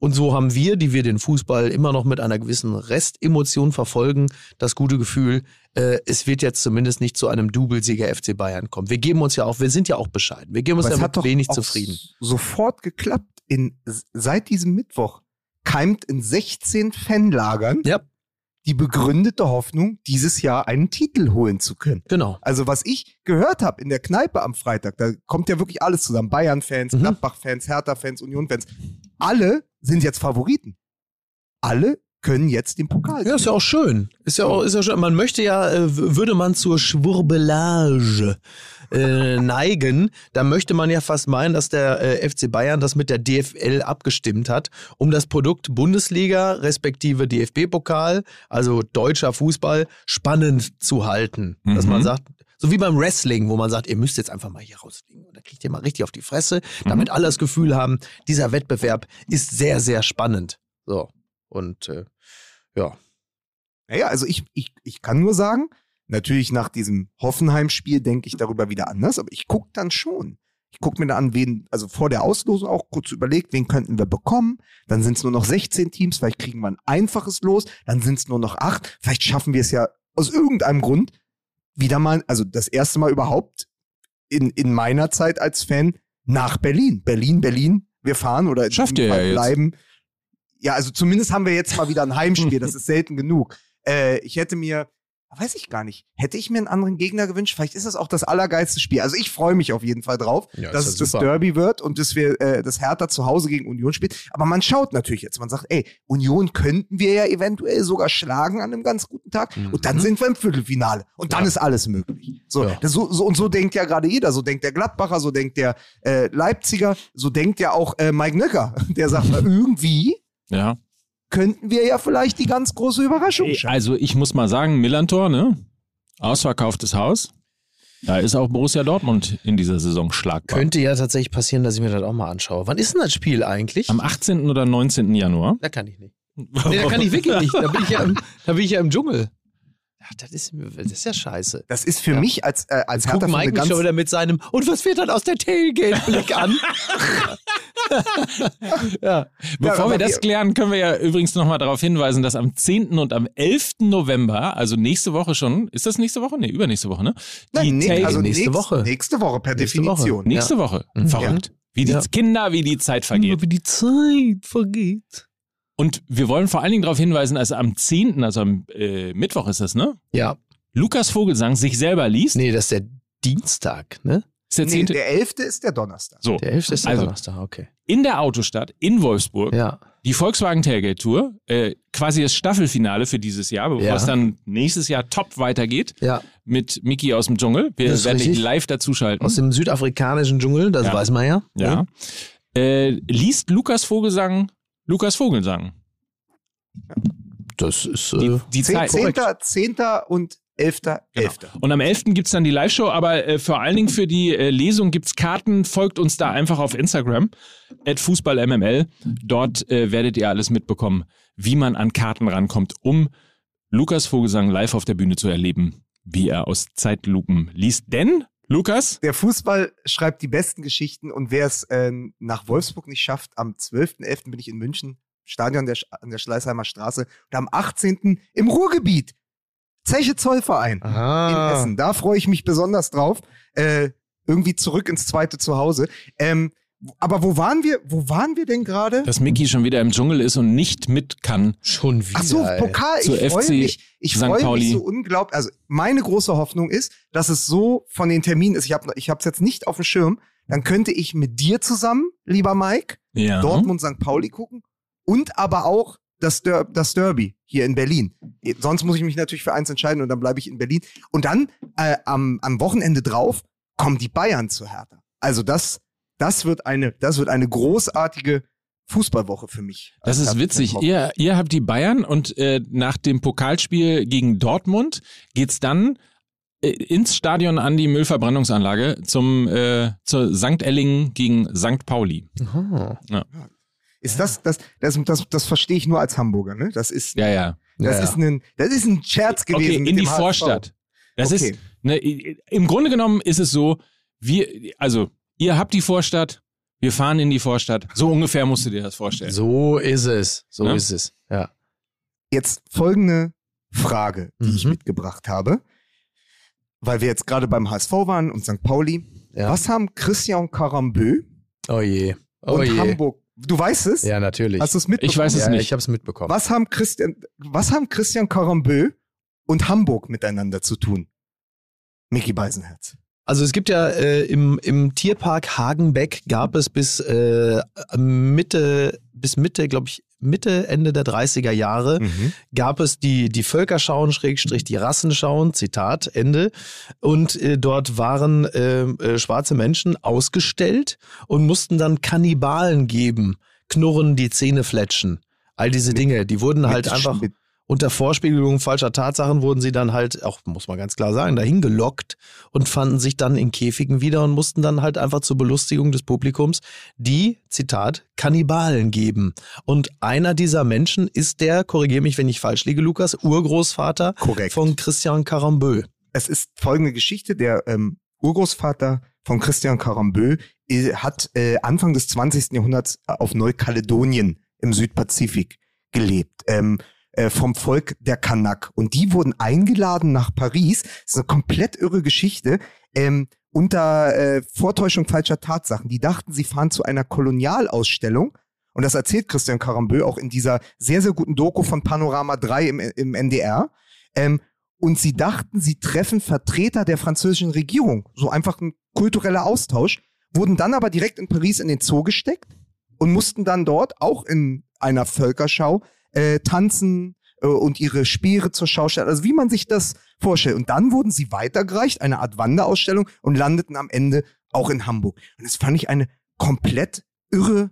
Und so haben wir, die wir den Fußball immer noch mit einer gewissen Restemotion verfolgen, das gute Gefühl, äh, es wird jetzt zumindest nicht zu einem Doublesieger FC Bayern kommen. Wir geben uns ja auch, wir sind ja auch bescheiden. Wir geben uns ja mit wenig zufrieden. sofort geklappt. In, seit diesem Mittwoch keimt in 16 Fanlagern Ja. die begründete Hoffnung, dieses Jahr einen Titel holen zu können. Genau. Also was ich gehört habe in der Kneipe am Freitag, da kommt ja wirklich alles zusammen. Bayern-Fans, Mhm. Gladbach-Fans, Hertha-Fans, Union-Fans. Alle sind jetzt Favoriten. Alle können jetzt den Pokal Ja, ist ja auch schön. Ist ja auch, ist ja schön. Man möchte ja, äh, würde man zur Schwurbelage äh, neigen, da möchte man ja fast meinen, dass der äh, FC Bayern das mit der DFL abgestimmt hat, um das Produkt Bundesliga respektive DFB-Pokal, also deutscher Fußball, spannend zu halten. Dass Mhm. man sagt, so wie beim Wrestling, wo man sagt, ihr müsst jetzt einfach mal hier rausfliegen. Und da kriegt ihr mal richtig auf die Fresse, damit alle das Gefühl haben, dieser Wettbewerb ist sehr, sehr spannend. So. Und äh, ja. Naja, also ich, ich, ich kann nur sagen, natürlich nach diesem Hoffenheim-Spiel denke ich darüber wieder anders, aber ich gucke dann schon. Ich gucke mir da an, wen, also vor der Auslosung auch kurz überlegt, wen könnten wir bekommen. Dann sind es nur noch 16 Teams, vielleicht kriegen wir ein einfaches Los, dann sind es nur noch acht. Vielleicht schaffen wir es ja aus irgendeinem Grund wieder mal, also das erste Mal überhaupt in, in meiner Zeit als Fan nach Berlin. Berlin, Berlin, wir fahren oder in Schafft ihr ja Fall jetzt. bleiben. Ja, also zumindest haben wir jetzt mal wieder ein Heimspiel, das ist selten genug. Äh, ich hätte mir, weiß ich gar nicht, hätte ich mir einen anderen Gegner gewünscht? Vielleicht ist das auch das allergeilste Spiel. Also ich freue mich auf jeden Fall drauf, Ja, dass es das super. Derby wird und dass wir äh, das Hertha zu Hause gegen Union spielt. Aber man schaut natürlich jetzt, man sagt, ey, Union könnten wir ja eventuell sogar schlagen an einem ganz guten Tag und dann sind wir im Viertelfinale und dann Mhm. Ja. ist alles möglich. So, Ja. das, so, so und so denkt ja gerade jeder, so denkt der Gladbacher, so denkt der äh, Leipziger, so denkt ja auch äh, Mike Nöcker, der sagt, irgendwie Ja. Könnten wir ja vielleicht die ganz große Überraschung schaffen. Also ich muss mal sagen, Millantor, ne? Ausverkauftes Haus. Da ist auch Borussia Dortmund in dieser Saison schlagbar. Könnte ja tatsächlich passieren, dass ich mir das auch mal anschaue. Wann ist denn das Spiel eigentlich? Am 18. oder 19. Januar. Da kann ich nicht. Nee, da kann ich wirklich nicht. Da bin ich ja im, da bin ich ja im Dschungel. Ach, das, ist, das ist ja scheiße. Das ist für Ja. mich als, äh, als Guck Hertha Mike mich ganz schon wieder mit seinem Und was wird dann aus der Tailgate-Blick an? ja. Bevor aber wir das klären, können wir ja übrigens nochmal darauf hinweisen, dass am 10. und am 11. November, also nächste Woche schon, ist das nächste Woche? Nee, übernächste Woche, ne? Die Nein, nee, also nächste nächste Woche. Woche. Nächste Woche per Nächste Definition. Woche. nächste Woche. Mhm. Verrückt. Wie die Ja. Kinder, wie die Zeit vergeht. Wie die Zeit vergeht. Und wir wollen vor allen Dingen darauf hinweisen, dass am 10., also am äh, Mittwoch ist das, ne? Ja. Lukas Vogelsang sich selber liest. Nee, das ist der Dienstag, ne? Ist der Nee, 10. der 11. ist der Donnerstag. so, Der 11. ist der Also- Donnerstag, okay. in der Autostadt in Wolfsburg Ja. die Volkswagen Tailgate Tour, äh, quasi das Staffelfinale für dieses Jahr, bevor Ja. es dann nächstes Jahr top weitergeht Ja. mit Mickey aus dem Dschungel. Wir werden dich live dazuschalten. Aus dem südafrikanischen Dschungel, das Ja. weiß man ja. ja. Äh, liest Lukas Vogelsang Lukas Vogelsang. Das ist. Die, Äh, die Zehn- Zeit. Zehnter, Zehnter und 11. Genau. 11. Und am 11. gibt's dann die Live-Show, aber äh, vor allen Dingen für die äh, Lesung gibt's Karten. Folgt uns da einfach auf Instagram, at FußballMML. Dort äh, werdet ihr alles mitbekommen, wie man an Karten rankommt, um Lukas Vogelsang live auf der Bühne zu erleben, wie er aus Zeitlupen liest. Denn, Lukas, Der Fußball schreibt die besten Geschichten und wer es äh, nach Wolfsburg nicht schafft, am 12.11. bin ich in München, Stadion der, an der Schleißheimer Straße und am 18. im Ruhrgebiet. Zeche Zollverein in aha. Essen. Da freue ich mich besonders drauf. Äh, irgendwie zurück ins zweite Zuhause. Ähm, aber wo waren wir? Wo waren wir denn gerade? dass Mickey schon wieder im Dschungel ist und nicht mit kann. Schon wieder. Ach so. Pokal. Zu Ich freue mich, ich freue mich so unglaublich. Also meine große Hoffnung ist, dass es so von den Terminen ist. Ich habe ich es jetzt nicht auf dem Schirm. Dann könnte ich mit dir zusammen, lieber Mike, Ja. Dortmund St. Pauli gucken und aber auch das, Der das Derby hier in Berlin. Sonst muss ich mich natürlich für eins entscheiden und dann bleibe ich in Berlin. Und dann äh, am, am Wochenende drauf kommen die Bayern zu Hertha. Also das, das wird eine, das wird eine großartige Fußballwoche für mich. Das ist witzig. Ihr, ihr habt die Bayern und äh, nach dem Pokalspiel gegen Dortmund geht's dann äh, ins Stadion an die Müllverbrennungsanlage zum äh, zur St. Ellingen gegen St. Pauli. Aha. Ist das, das, das, das, das verstehe ich nur als Hamburger, ne? Das ist, Ja, ja. das Ja, ist ein, das ist ein Scherz gewesen. Okay, in die HSV. Vorstadt. Das Okay. ist ne, im Grunde genommen ist es so, wir also ihr habt die Vorstadt, wir fahren in die Vorstadt. So ungefähr musst du dir das vorstellen. So ist es. So Ne? ist es. Ja. Jetzt folgende Frage, die ich Mhm. mitgebracht habe. Weil wir jetzt gerade beim HSV waren und St. Pauli. ja. Was haben Christian Carambeu Oh je. Oh und je. Hamburg Du weißt es? Ja, natürlich. Hast du es mitbekommen? Ich weiß es ja, nicht. Ich habe es mitbekommen. Was haben Christian, was haben Christian Carambeu und Hamburg miteinander zu tun? Mickey Beisenherz. Also es gibt ja äh, im, im Tierpark Hagenbeck gab es bis äh, Mitte, bis Mitte, glaube ich, Mitte, Ende der 30er Jahre Mhm. gab es die, die Völkerschauen, Schrägstrich die Rassenschauen, Zitat, Ende. Und äh, dort waren äh, äh, schwarze Menschen ausgestellt und mussten dann Kannibalen geben, knurren, die Zähne fletschen. All diese Dinge, die wurden halt Mit- einfach mit- unter Vorspiegelung falscher Tatsachen wurden sie dann halt, auch muss man ganz klar sagen, dahin gelockt und fanden sich dann in Käfigen wieder und mussten dann halt einfach zur Belustigung des Publikums die, Zitat, Kannibalen geben. Und einer dieser Menschen ist der, korrigiere mich, wenn ich falsch liege, Lukas, Urgroßvater Korrekt. von Christian Carambeu. Es ist folgende Geschichte. Der ähm, Urgroßvater von Christian Carambeu äh, hat äh, Anfang des 20. Jahrhunderts auf Neukaledonien im Südpazifik gelebt. Ähm, äh, vom Volk der Kanak. Und die wurden eingeladen nach Paris. Das ist eine komplett irre Geschichte. Ähm, unter äh, Vortäuschung falscher Tatsachen. Die dachten, sie fahren zu einer Kolonialausstellung. Und das erzählt Christian Carambeu auch in dieser sehr, sehr guten Doku von Panorama 3 im, im NDR. Ähm, und sie dachten, sie treffen Vertreter der französischen Regierung. So einfach ein kultureller Austausch. Wurden dann aber direkt in Paris in den Zoo gesteckt und mussten dann dort auch in einer Völkerschau äh, tanzen äh, und ihre Speere zur Schau stellen. Also wie man sich das vorstellt. Und dann wurden sie weitergereicht, eine Art Wanderausstellung und landeten am Ende auch in Hamburg. Und das fand ich eine komplett irre,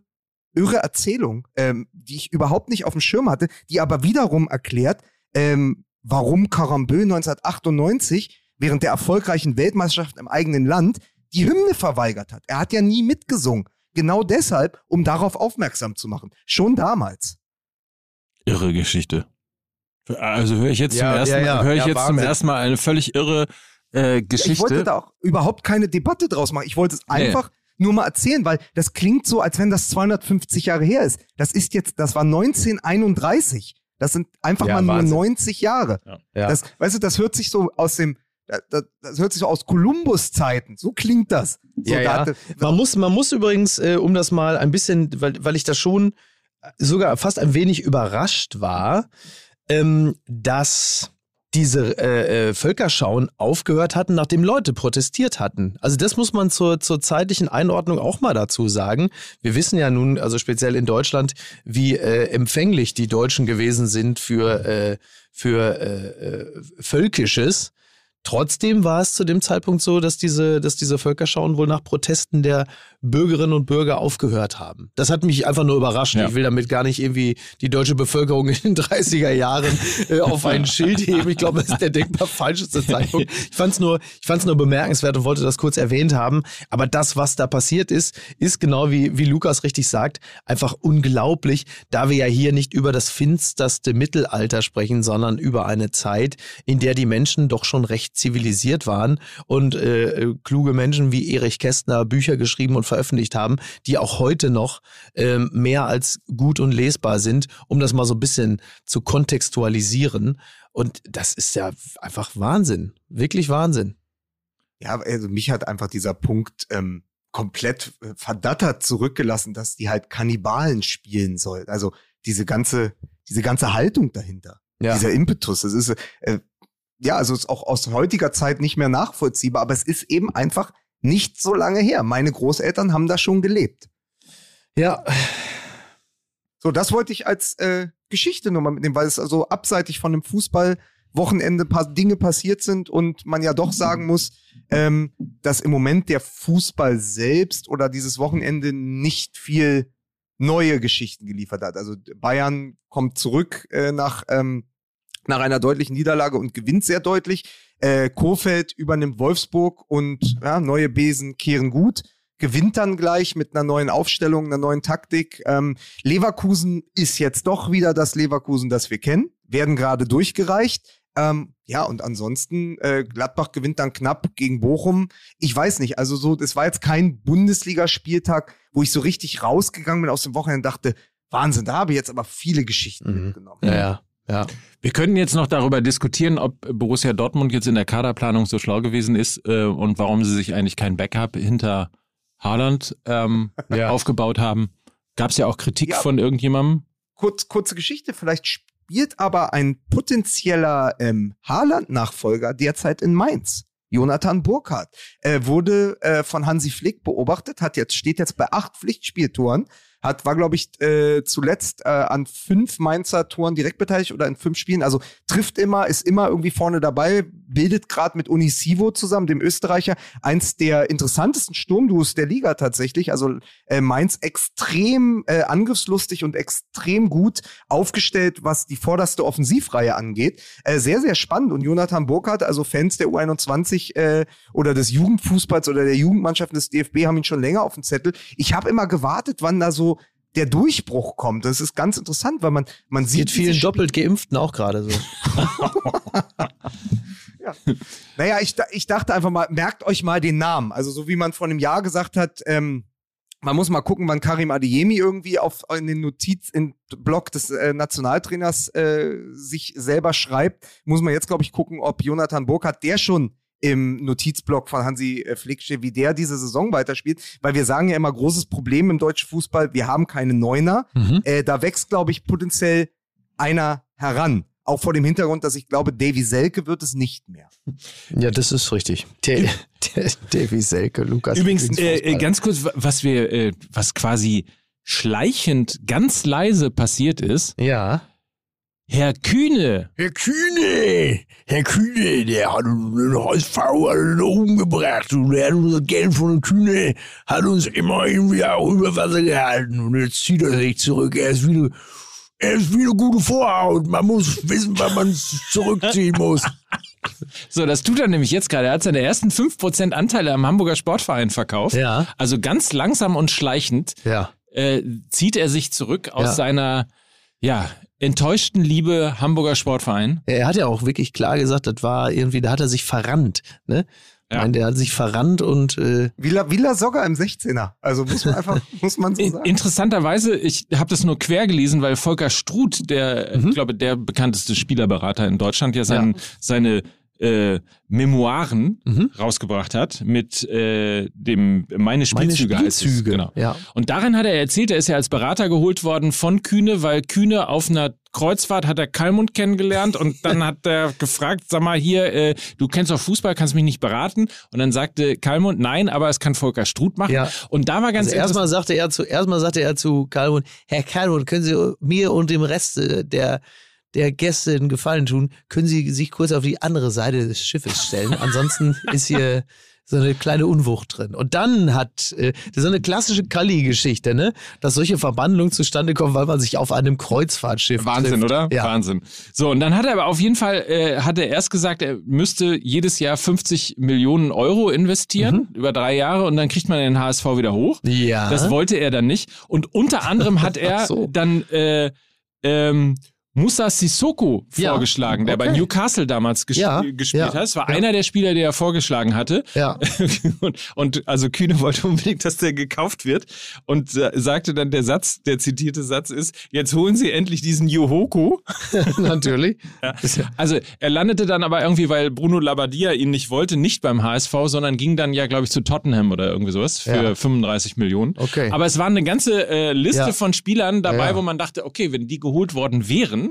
irre Erzählung, ähm, die ich überhaupt nicht auf dem Schirm hatte, die aber wiederum erklärt, ähm, warum Carambeu 1998 während der erfolgreichen Weltmeisterschaft im eigenen Land die Hymne verweigert hat. Er hat ja nie mitgesungen. Genau deshalb, um darauf aufmerksam zu machen. Schon damals. Irre Geschichte. Also höre ich jetzt Ja, zum ersten, ja, ja. höre ich Ja, jetzt zum ersten Mal eine völlig irre äh, Geschichte. Ich wollte da auch überhaupt keine Debatte draus machen. Ich wollte es Nee. einfach nur mal erzählen, weil das klingt so, als wenn das 250 Jahre her ist. Das ist jetzt, das war 1931. Das sind einfach Ja, mal nur Wahnsinn. 90 Jahre. Ja. Das, weißt du, das hört sich so aus dem, das, das hört sich so aus Kolumbus-Zeiten. So klingt das. So, Ja, ja. Man muss, man muss übrigens, äh, um das mal ein bisschen, weil, weil ich da schon sogar fast ein wenig überrascht war, ähm, dass diese äh, äh, Völkerschauen aufgehört hatten, nachdem Leute protestiert hatten. Also das muss man zur, zur zeitlichen Einordnung auch mal dazu sagen. Wir wissen ja nun, also speziell in Deutschland, wie äh, empfänglich die Deutschen gewesen sind für, äh, für äh, äh, Völkisches. Trotzdem war es zu dem Zeitpunkt so, dass diese, dass diese Völkerschauen wohl nach Protesten der Bürgerinnen und Bürger aufgehört haben. Das hat mich einfach nur überrascht. Ja. Ich will damit gar nicht irgendwie die deutsche Bevölkerung in den 30er Jahren äh, auf ein Schild heben. Ich glaube, das ist der denkbar falscheste Zeitpunkt. Ich fand es nur, ich fand's nur bemerkenswert und wollte das kurz erwähnt haben. Aber das, was da passiert ist, ist genau wie, wie Lukas richtig sagt, einfach unglaublich, da wir ja hier nicht über das finsterste Mittelalter sprechen, sondern über eine Zeit, in der die Menschen doch schon recht zivilisiert waren und äh, kluge Menschen wie Erich Kästner Bücher geschrieben und veröffentlicht haben, die auch heute noch ähm, mehr als gut und lesbar sind, um das mal so ein bisschen zu kontextualisieren. Und das ist ja einfach Wahnsinn, wirklich Wahnsinn. Ja, also mich hat einfach dieser Punkt ähm, komplett äh, verdattert zurückgelassen, dass die halt Kannibalen spielen soll. Also diese ganze, diese ganze Haltung dahinter, Ja. dieser Impetus, das ist äh, ja, also ist auch aus heutiger Zeit nicht mehr nachvollziehbar, aber es ist eben einfach nicht so lange her. Meine Großeltern haben da schon gelebt. Ja, So, das wollte ich als äh, Geschichte nochmal mitnehmen, weil es also abseitig von einem Fußballwochenende ein paar Dinge passiert sind und man ja doch sagen muss, ähm, dass im Moment der Fußball selbst oder dieses Wochenende nicht viel neue Geschichten geliefert hat. Also Bayern kommt zurück äh, nach, ähm, nach einer deutlichen Niederlage und gewinnt sehr deutlich. Äh, Kofeld übernimmt Wolfsburg und ja, neue Besen kehren gut. Gewinnt dann gleich mit einer neuen Aufstellung, einer neuen Taktik. Ähm, Leverkusen ist jetzt doch wieder das Leverkusen, das wir kennen. Werden gerade durchgereicht. Ähm, ja, und ansonsten, äh, Gladbach gewinnt dann knapp gegen Bochum. Ich weiß nicht, also so, es war jetzt kein Bundesligaspieltag, wo ich so richtig rausgegangen bin aus dem Wochenende und dachte, Wahnsinn, da habe ich jetzt aber viele Geschichten Mhm. mitgenommen. ja, ja. Ja, Wir können jetzt noch darüber diskutieren, ob Borussia Dortmund jetzt in der Kaderplanung so schlau gewesen ist äh, und warum sie sich eigentlich kein Backup hinter Haaland ähm, Ja. aufgebaut haben. Gab es ja auch Kritik Ja. von irgendjemandem. Kurz, kurze Geschichte, vielleicht spielt aber ein potenzieller ähm, Haaland-Nachfolger derzeit in Mainz. Jonathan Burkhardt äh, wurde äh, von Hansi Flick beobachtet, hat jetzt steht jetzt bei acht Pflichtspieltoren, hat war glaube ich äh, zuletzt äh, an fünf Mainzer Toren direkt beteiligt oder in fünf Spielen, also trifft immer, ist immer irgendwie vorne dabei, bildet gerade mit Unisivo zusammen, dem Österreicher, eins der interessantesten Sturmduos der Liga tatsächlich. Also äh, Mainz extrem äh, angriffslustig und extrem gut aufgestellt, was die vorderste Offensivreihe angeht. Äh, sehr, sehr spannend. Und Jonathan Burkhardt, also Fans der U21 äh, oder des Jugendfußballs oder der Jugendmannschaften des DFB haben ihn schon länger auf dem Zettel. Ich habe immer gewartet, wann da so der Durchbruch kommt. Das ist ganz interessant, weil man, man sieht Geht vielen doppelt Geimpften auch gerade so. Naja, ich, ich dachte einfach mal, merkt euch mal den Namen. Also so wie man vor einem Jahr gesagt hat, ähm, man muss mal gucken, wann Karim Adeyemi irgendwie auf in den Notiz in Blog des äh, Nationaltrainers äh, sich selber schreibt, muss man jetzt glaube ich gucken, ob Jonathan Burkhardt, der schon im Notizblock von Hansi äh, Flick steht, wie der diese Saison weiterspielt, weil wir sagen ja immer großes Problem im deutschen Fußball, wir haben keine Neuner. Mhm. Äh, da wächst glaube ich potenziell einer heran. Auch vor dem Hintergrund, dass ich glaube, Davy Selke wird es nicht mehr. Ja, das ist richtig. Der, der Davy Selke, Lukas. Übrigens, äh, äh, ganz kurz, wa- was wir, äh, was quasi schleichend ganz leise passiert ist. ja. Herr Kühne, Herr Kühne, Herr Kühne, der hat uns den HSV alle nach oben gebracht und er hat unser Geld von den Kühne, hat uns immer irgendwie auch über Wasser gehalten und jetzt zieht er sich zurück. Er ist wieder, er ist wieder gute Vorhaut. Man muss wissen, wann man zurückziehen muss. so, das tut er nämlich jetzt gerade. Er hat seine ersten 5% Anteile am Hamburger Sportverein verkauft. Ja. Also ganz langsam und schleichend Ja. äh, zieht er sich zurück aus Ja. seiner, ja, enttäuschten Liebe Hamburger Sportverein. Er hat ja auch wirklich klar gesagt, das war irgendwie, da hat er sich verrannt. Ne? Ja. Nein, der hat sich verrannt und äh, Villa, Villa Sogger im 16er. Also muss man einfach, muss man so sagen. interessanterweise, ich habe das nur quer gelesen, weil Volker Struth, der, Mhm. ich glaube, der bekannteste Spielerberater in Deutschland, ja, sein, seine äh, Memoiren Mhm. rausgebracht hat mit äh, dem Meine Spielzüge, meine. Spielzüge. Genau. Ja. Und darin hat er erzählt, er ist ja als Berater geholt worden von Kühne, weil Kühne auf einer Kreuzfahrt hat er Kalmund kennengelernt und dann hat er gefragt, sag mal hier, äh, du kennst doch Fußball, kannst mich nicht beraten? Und dann sagte Kalmund, nein, aber es kann Volker Struth machen. Ja. Und da war ganz Also erstmal sagte er zu, erstmal sagte er zu Kalmund, Herr Kalmund, können Sie mir und dem Rest äh, der der Gäste einen Gefallen tun, können Sie sich kurz auf die andere Seite des Schiffes stellen. Ansonsten ist hier so eine kleine Unwucht drin. Und dann hat, äh, das ist so eine klassische Kalli-Geschichte, ne? Dass solche Verbandlungen zustande kommen, weil man sich auf einem Kreuzfahrtschiff Wahnsinn, trifft. oder? Ja. Wahnsinn. So, und dann hat er aber auf jeden Fall, äh, hat er erst gesagt, er müsste jedes Jahr 50 Millionen Euro investieren, über drei Jahre, und dann kriegt man den HSV wieder hoch. Mhm. Ja. Das wollte er dann nicht. Und unter anderem hat er so. dann äh, ähm, Musa Sissoko Ja, vorgeschlagen, der bei okay. Newcastle damals ges Ja, gespielt ja, hat. Das war einer der Spieler, der er vorgeschlagen hatte. Ja. und, und also Kühne wollte unbedingt, dass der gekauft wird und äh, sagte dann, der Satz, der zitierte Satz ist, jetzt holen Sie endlich diesen Johoko. Natürlich. Also er landete dann aber irgendwie, weil Bruno Labbadia ihn nicht wollte, nicht beim HSV, sondern ging dann ja, glaube ich, zu Tottenham oder irgendwie sowas für Ja. 35 Millionen. Okay. Aber es war eine ganze äh, Liste von Spielern dabei, wo man dachte, okay, wenn die geholt worden wären,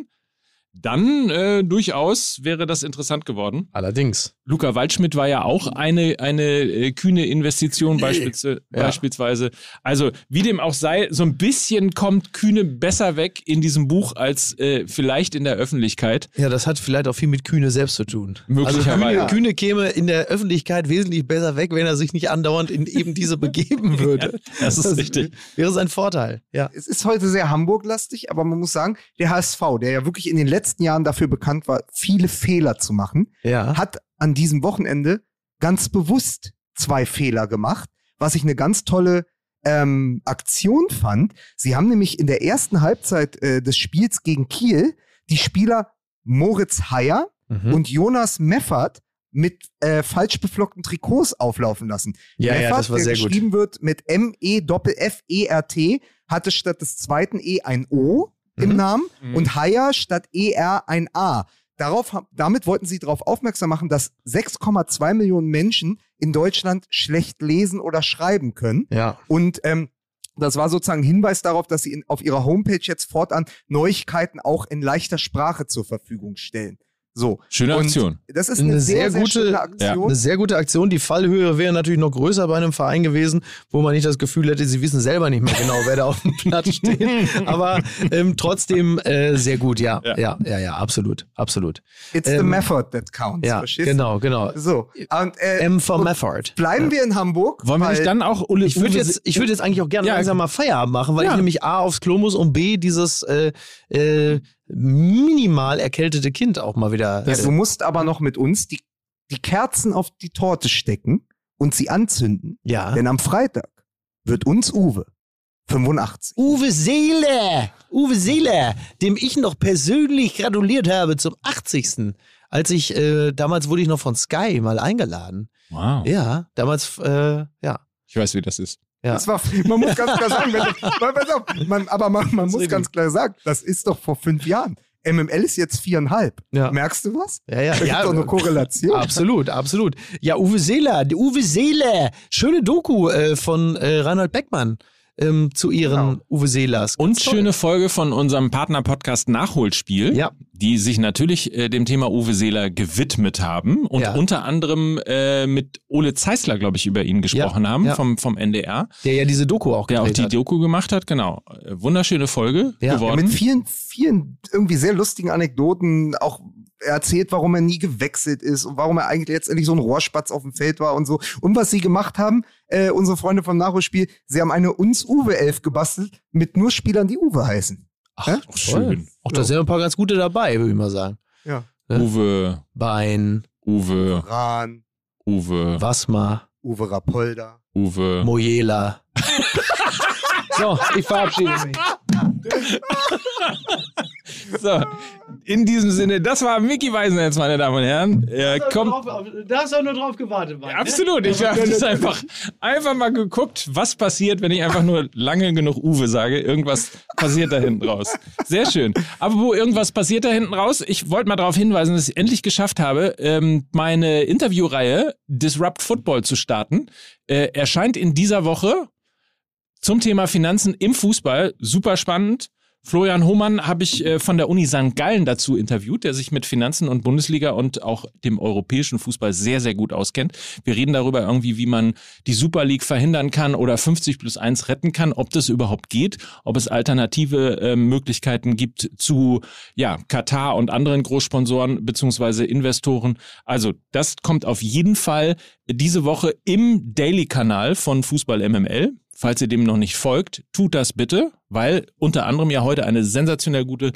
dann äh, durchaus wäre das interessant geworden. Allerdings. Luca Waldschmidt war ja auch eine, eine äh, kühne Investition beispielsweise, Ja. beispielsweise. Also wie dem auch sei, so ein bisschen kommt Kühne besser weg in diesem Buch als äh, vielleicht in der Öffentlichkeit. Ja, das hat vielleicht auch viel mit Kühne selbst zu tun. Möglicherweise. Also Kühne, Kühne käme in der Öffentlichkeit wesentlich besser weg, wenn er sich nicht andauernd in eben diese begeben würde. das ist richtig. Wäre sein Vorteil. Ja. Es ist heute sehr Hamburg-lastig, aber man muss sagen, der HSV, der ja wirklich in den letzten Jahren dafür bekannt war, viele Fehler zu machen, Ja. hat an diesem Wochenende ganz bewusst zwei Fehler gemacht, was ich eine ganz tolle ähm, Aktion fand. Sie haben nämlich in der ersten Halbzeit äh, des Spiels gegen Kiel die Spieler Moritz Heyer Mhm. und Jonas Meffert mit äh, falsch beflockten Trikots auflaufen lassen. Ja, ja, Meffert, das war der sehr gut. geschrieben wird mit M-E-F-F-E-R-T, hatte statt des zweiten E ein O im Mhm. Namen und Heyer statt ER ein A. Darauf, damit wollten sie darauf aufmerksam machen, dass 6,2 Millionen Menschen in Deutschland schlecht lesen oder schreiben können. Ja. Und ähm, Das war sozusagen ein Hinweis darauf, dass sie in, auf ihrer Homepage jetzt fortan Neuigkeiten auch in leichter Sprache zur Verfügung stellen. So. Schöne Und Aktion. Das ist eine, Eine sehr, sehr sehr gute- schöne Ja, Aktion. eine sehr gute Aktion. Die Fallhöhe wäre natürlich noch größer bei einem Verein gewesen, wo man nicht das Gefühl hätte, sie wissen selber nicht mehr genau, wer da auf dem Platz steht. Aber ähm, trotzdem äh, sehr gut, ja. Ja. Ja, ja, ja, absolut, absolut. It's the ähm, method that counts. Ja, verstehst du? genau, genau. So. Und, äh, M for und Method. bleiben wir in Hamburg. Wollen wir nicht dann auch Ule Ich würde jetzt, ich würde jetzt eigentlich auch gerne Ja. langsam mal Feierabend machen, weil Ja. ich nämlich A aufs Klo muss und B dieses äh, äh, minimal erkältete Kind auch mal wieder. Ja, äh, du musst aber noch mit uns die, die Kerzen auf die Torte stecken und sie anzünden. ja. Denn am Freitag wird uns Uwe 85. Uwe Seele, Uwe Seele, dem ich noch persönlich gratuliert habe zum 80. Als ich, äh, damals wurde ich noch von Sky mal eingeladen. Wow. Ja, damals, äh, ja. Ich weiß, wie das ist. Ja. Das war, man muss ganz klar sagen, wenn, man, pass auf, man, aber man, man muss ganz klar sagen, das ist doch vor fünf Jahren. MML ist jetzt viereinhalb. Ja. Merkst du was? Ja, ja, Da ja. doch eine Korrelation. Absolut, absolut. Ja, Uwe Seeler, Uwe Seeler, schöne Doku äh, von äh, Reinhold Beckmann ähm, zu ihren Genau. Uwe Seelers. Und Toll. schöne Folge von unserem Partner-Podcast Nachholspiel, Ja. die sich natürlich äh, dem Thema Uwe Seeler gewidmet haben und Ja. unter anderem äh, mit Ole Zeisler, glaube ich, über ihn gesprochen haben ja. vom, vom NDR, Der ja diese Doku auch der auch die hat. Doku gemacht hat. Genau. Wunderschöne Folge Ja. Ja, geworden. mit vielen, vielen irgendwie sehr lustigen Anekdoten, auch er erzählt, warum er nie gewechselt ist und warum er eigentlich letztendlich so ein Rohrspatz auf dem Feld war und so. Und was sie gemacht haben, äh, unsere Freunde vom Nachholspiel, sie haben eine uns Uwe Elf gebastelt mit nur Spielern, die Uwe heißen. Ach, Hä? schön. Auch da sind ein paar ganz gute dabei, würde ich mal sagen. Ja. Ja. Uwe, Bein, Uwe, Rahn, Uwe, Wasmar, Uwe Rapolda. Uwe. Mojela. so, ich verabschiede mich. So, in diesem Sinne, das war Mickey Weisenherz, meine Damen und Herren. Er kommt. Da hast du nur drauf gewartet, Mann. Absolut, ich habe das einfach, einfach mal geguckt, was passiert, wenn ich einfach nur lange genug Uwe sage. Irgendwas passiert da hinten raus. Sehr schön. Aber wo irgendwas passiert da hinten raus, ich wollte mal darauf hinweisen, dass ich endlich geschafft habe, ähm, meine Interviewreihe Disrupt Football zu starten. Äh, erscheint in dieser Woche zum Thema Finanzen im Fußball. Super spannend. Florian Hohmann habe ich äh, von der Uni St. Gallen dazu interviewt, der sich mit Finanzen und Bundesliga und auch dem europäischen Fußball sehr, sehr gut auskennt. Wir reden darüber irgendwie, wie man die Super League verhindern kann oder 50 plus 1 retten kann, ob das überhaupt geht, ob es alternative äh, Möglichkeiten gibt zu ja, Katar und anderen Großsponsoren beziehungsweise Investoren. Also das kommt auf jeden Fall diese Woche im Daily-Kanal von Fußball MML. Falls ihr dem noch nicht folgt, tut das bitte, weil unter anderem ja heute eine sensationell gute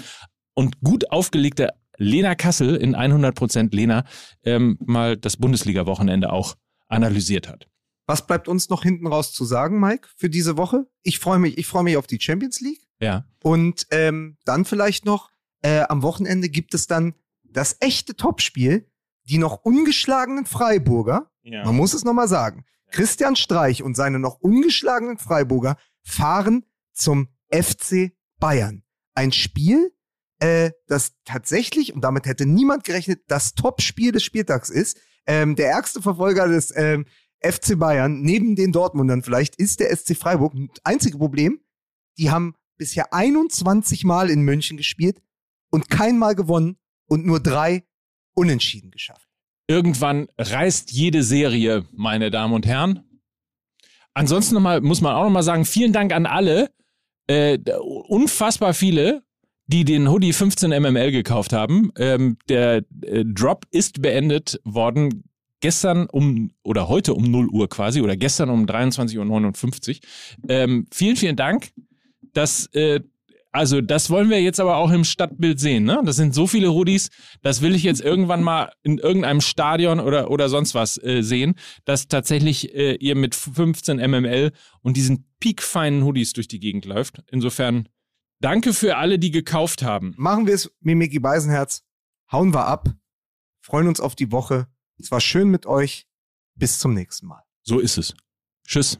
und gut aufgelegte Lena Kassel in 100% Lena ähm, mal das Bundesliga-Wochenende auch analysiert hat. Was bleibt uns noch hinten raus zu sagen, Mike, für diese Woche? Ich freue mich, ich freue mich auf die Champions League. Ja. Und ähm, dann vielleicht noch, äh, am Wochenende gibt es dann das echte Topspiel, die noch ungeschlagenen Freiburger, ja. man muss es nochmal sagen, Christian Streich und seine noch ungeschlagenen Freiburger fahren zum FC Bayern. Ein Spiel, äh, das tatsächlich, und damit hätte niemand gerechnet, das Topspiel des Spieltags ist. Ähm, der ärgste Verfolger des ähm, FC Bayern, neben den Dortmundern vielleicht, ist der SC Freiburg. Einzige Problem, die haben bisher 21 Mal in München gespielt und kein Mal gewonnen und nur drei Unentschieden geschafft. Irgendwann reißt jede Serie, meine Damen und Herren. Ansonsten noch mal, muss man auch noch mal sagen, vielen Dank an alle, äh, unfassbar viele, die den Hoodie 15 MML gekauft haben. Ähm, der äh, Drop ist beendet worden gestern um oder heute um 0 Uhr quasi oder gestern um 23.59 Uhr. Ähm, vielen, vielen Dank. Das, äh, also das wollen wir jetzt aber auch im Stadtbild sehen. Ne? Das sind so viele Hoodies, das will ich jetzt irgendwann mal in irgendeinem Stadion oder, oder sonst was äh, sehen, dass tatsächlich äh, ihr mit 15 MML und diesen piekfeinen Hoodies durch die Gegend läuft. Insofern danke für alle, die gekauft haben. Machen wir es, Mimiki Beisenherz. Hauen wir ab. Freuen uns auf die Woche. Es war schön mit euch. Bis zum nächsten Mal. So ist es. Tschüss.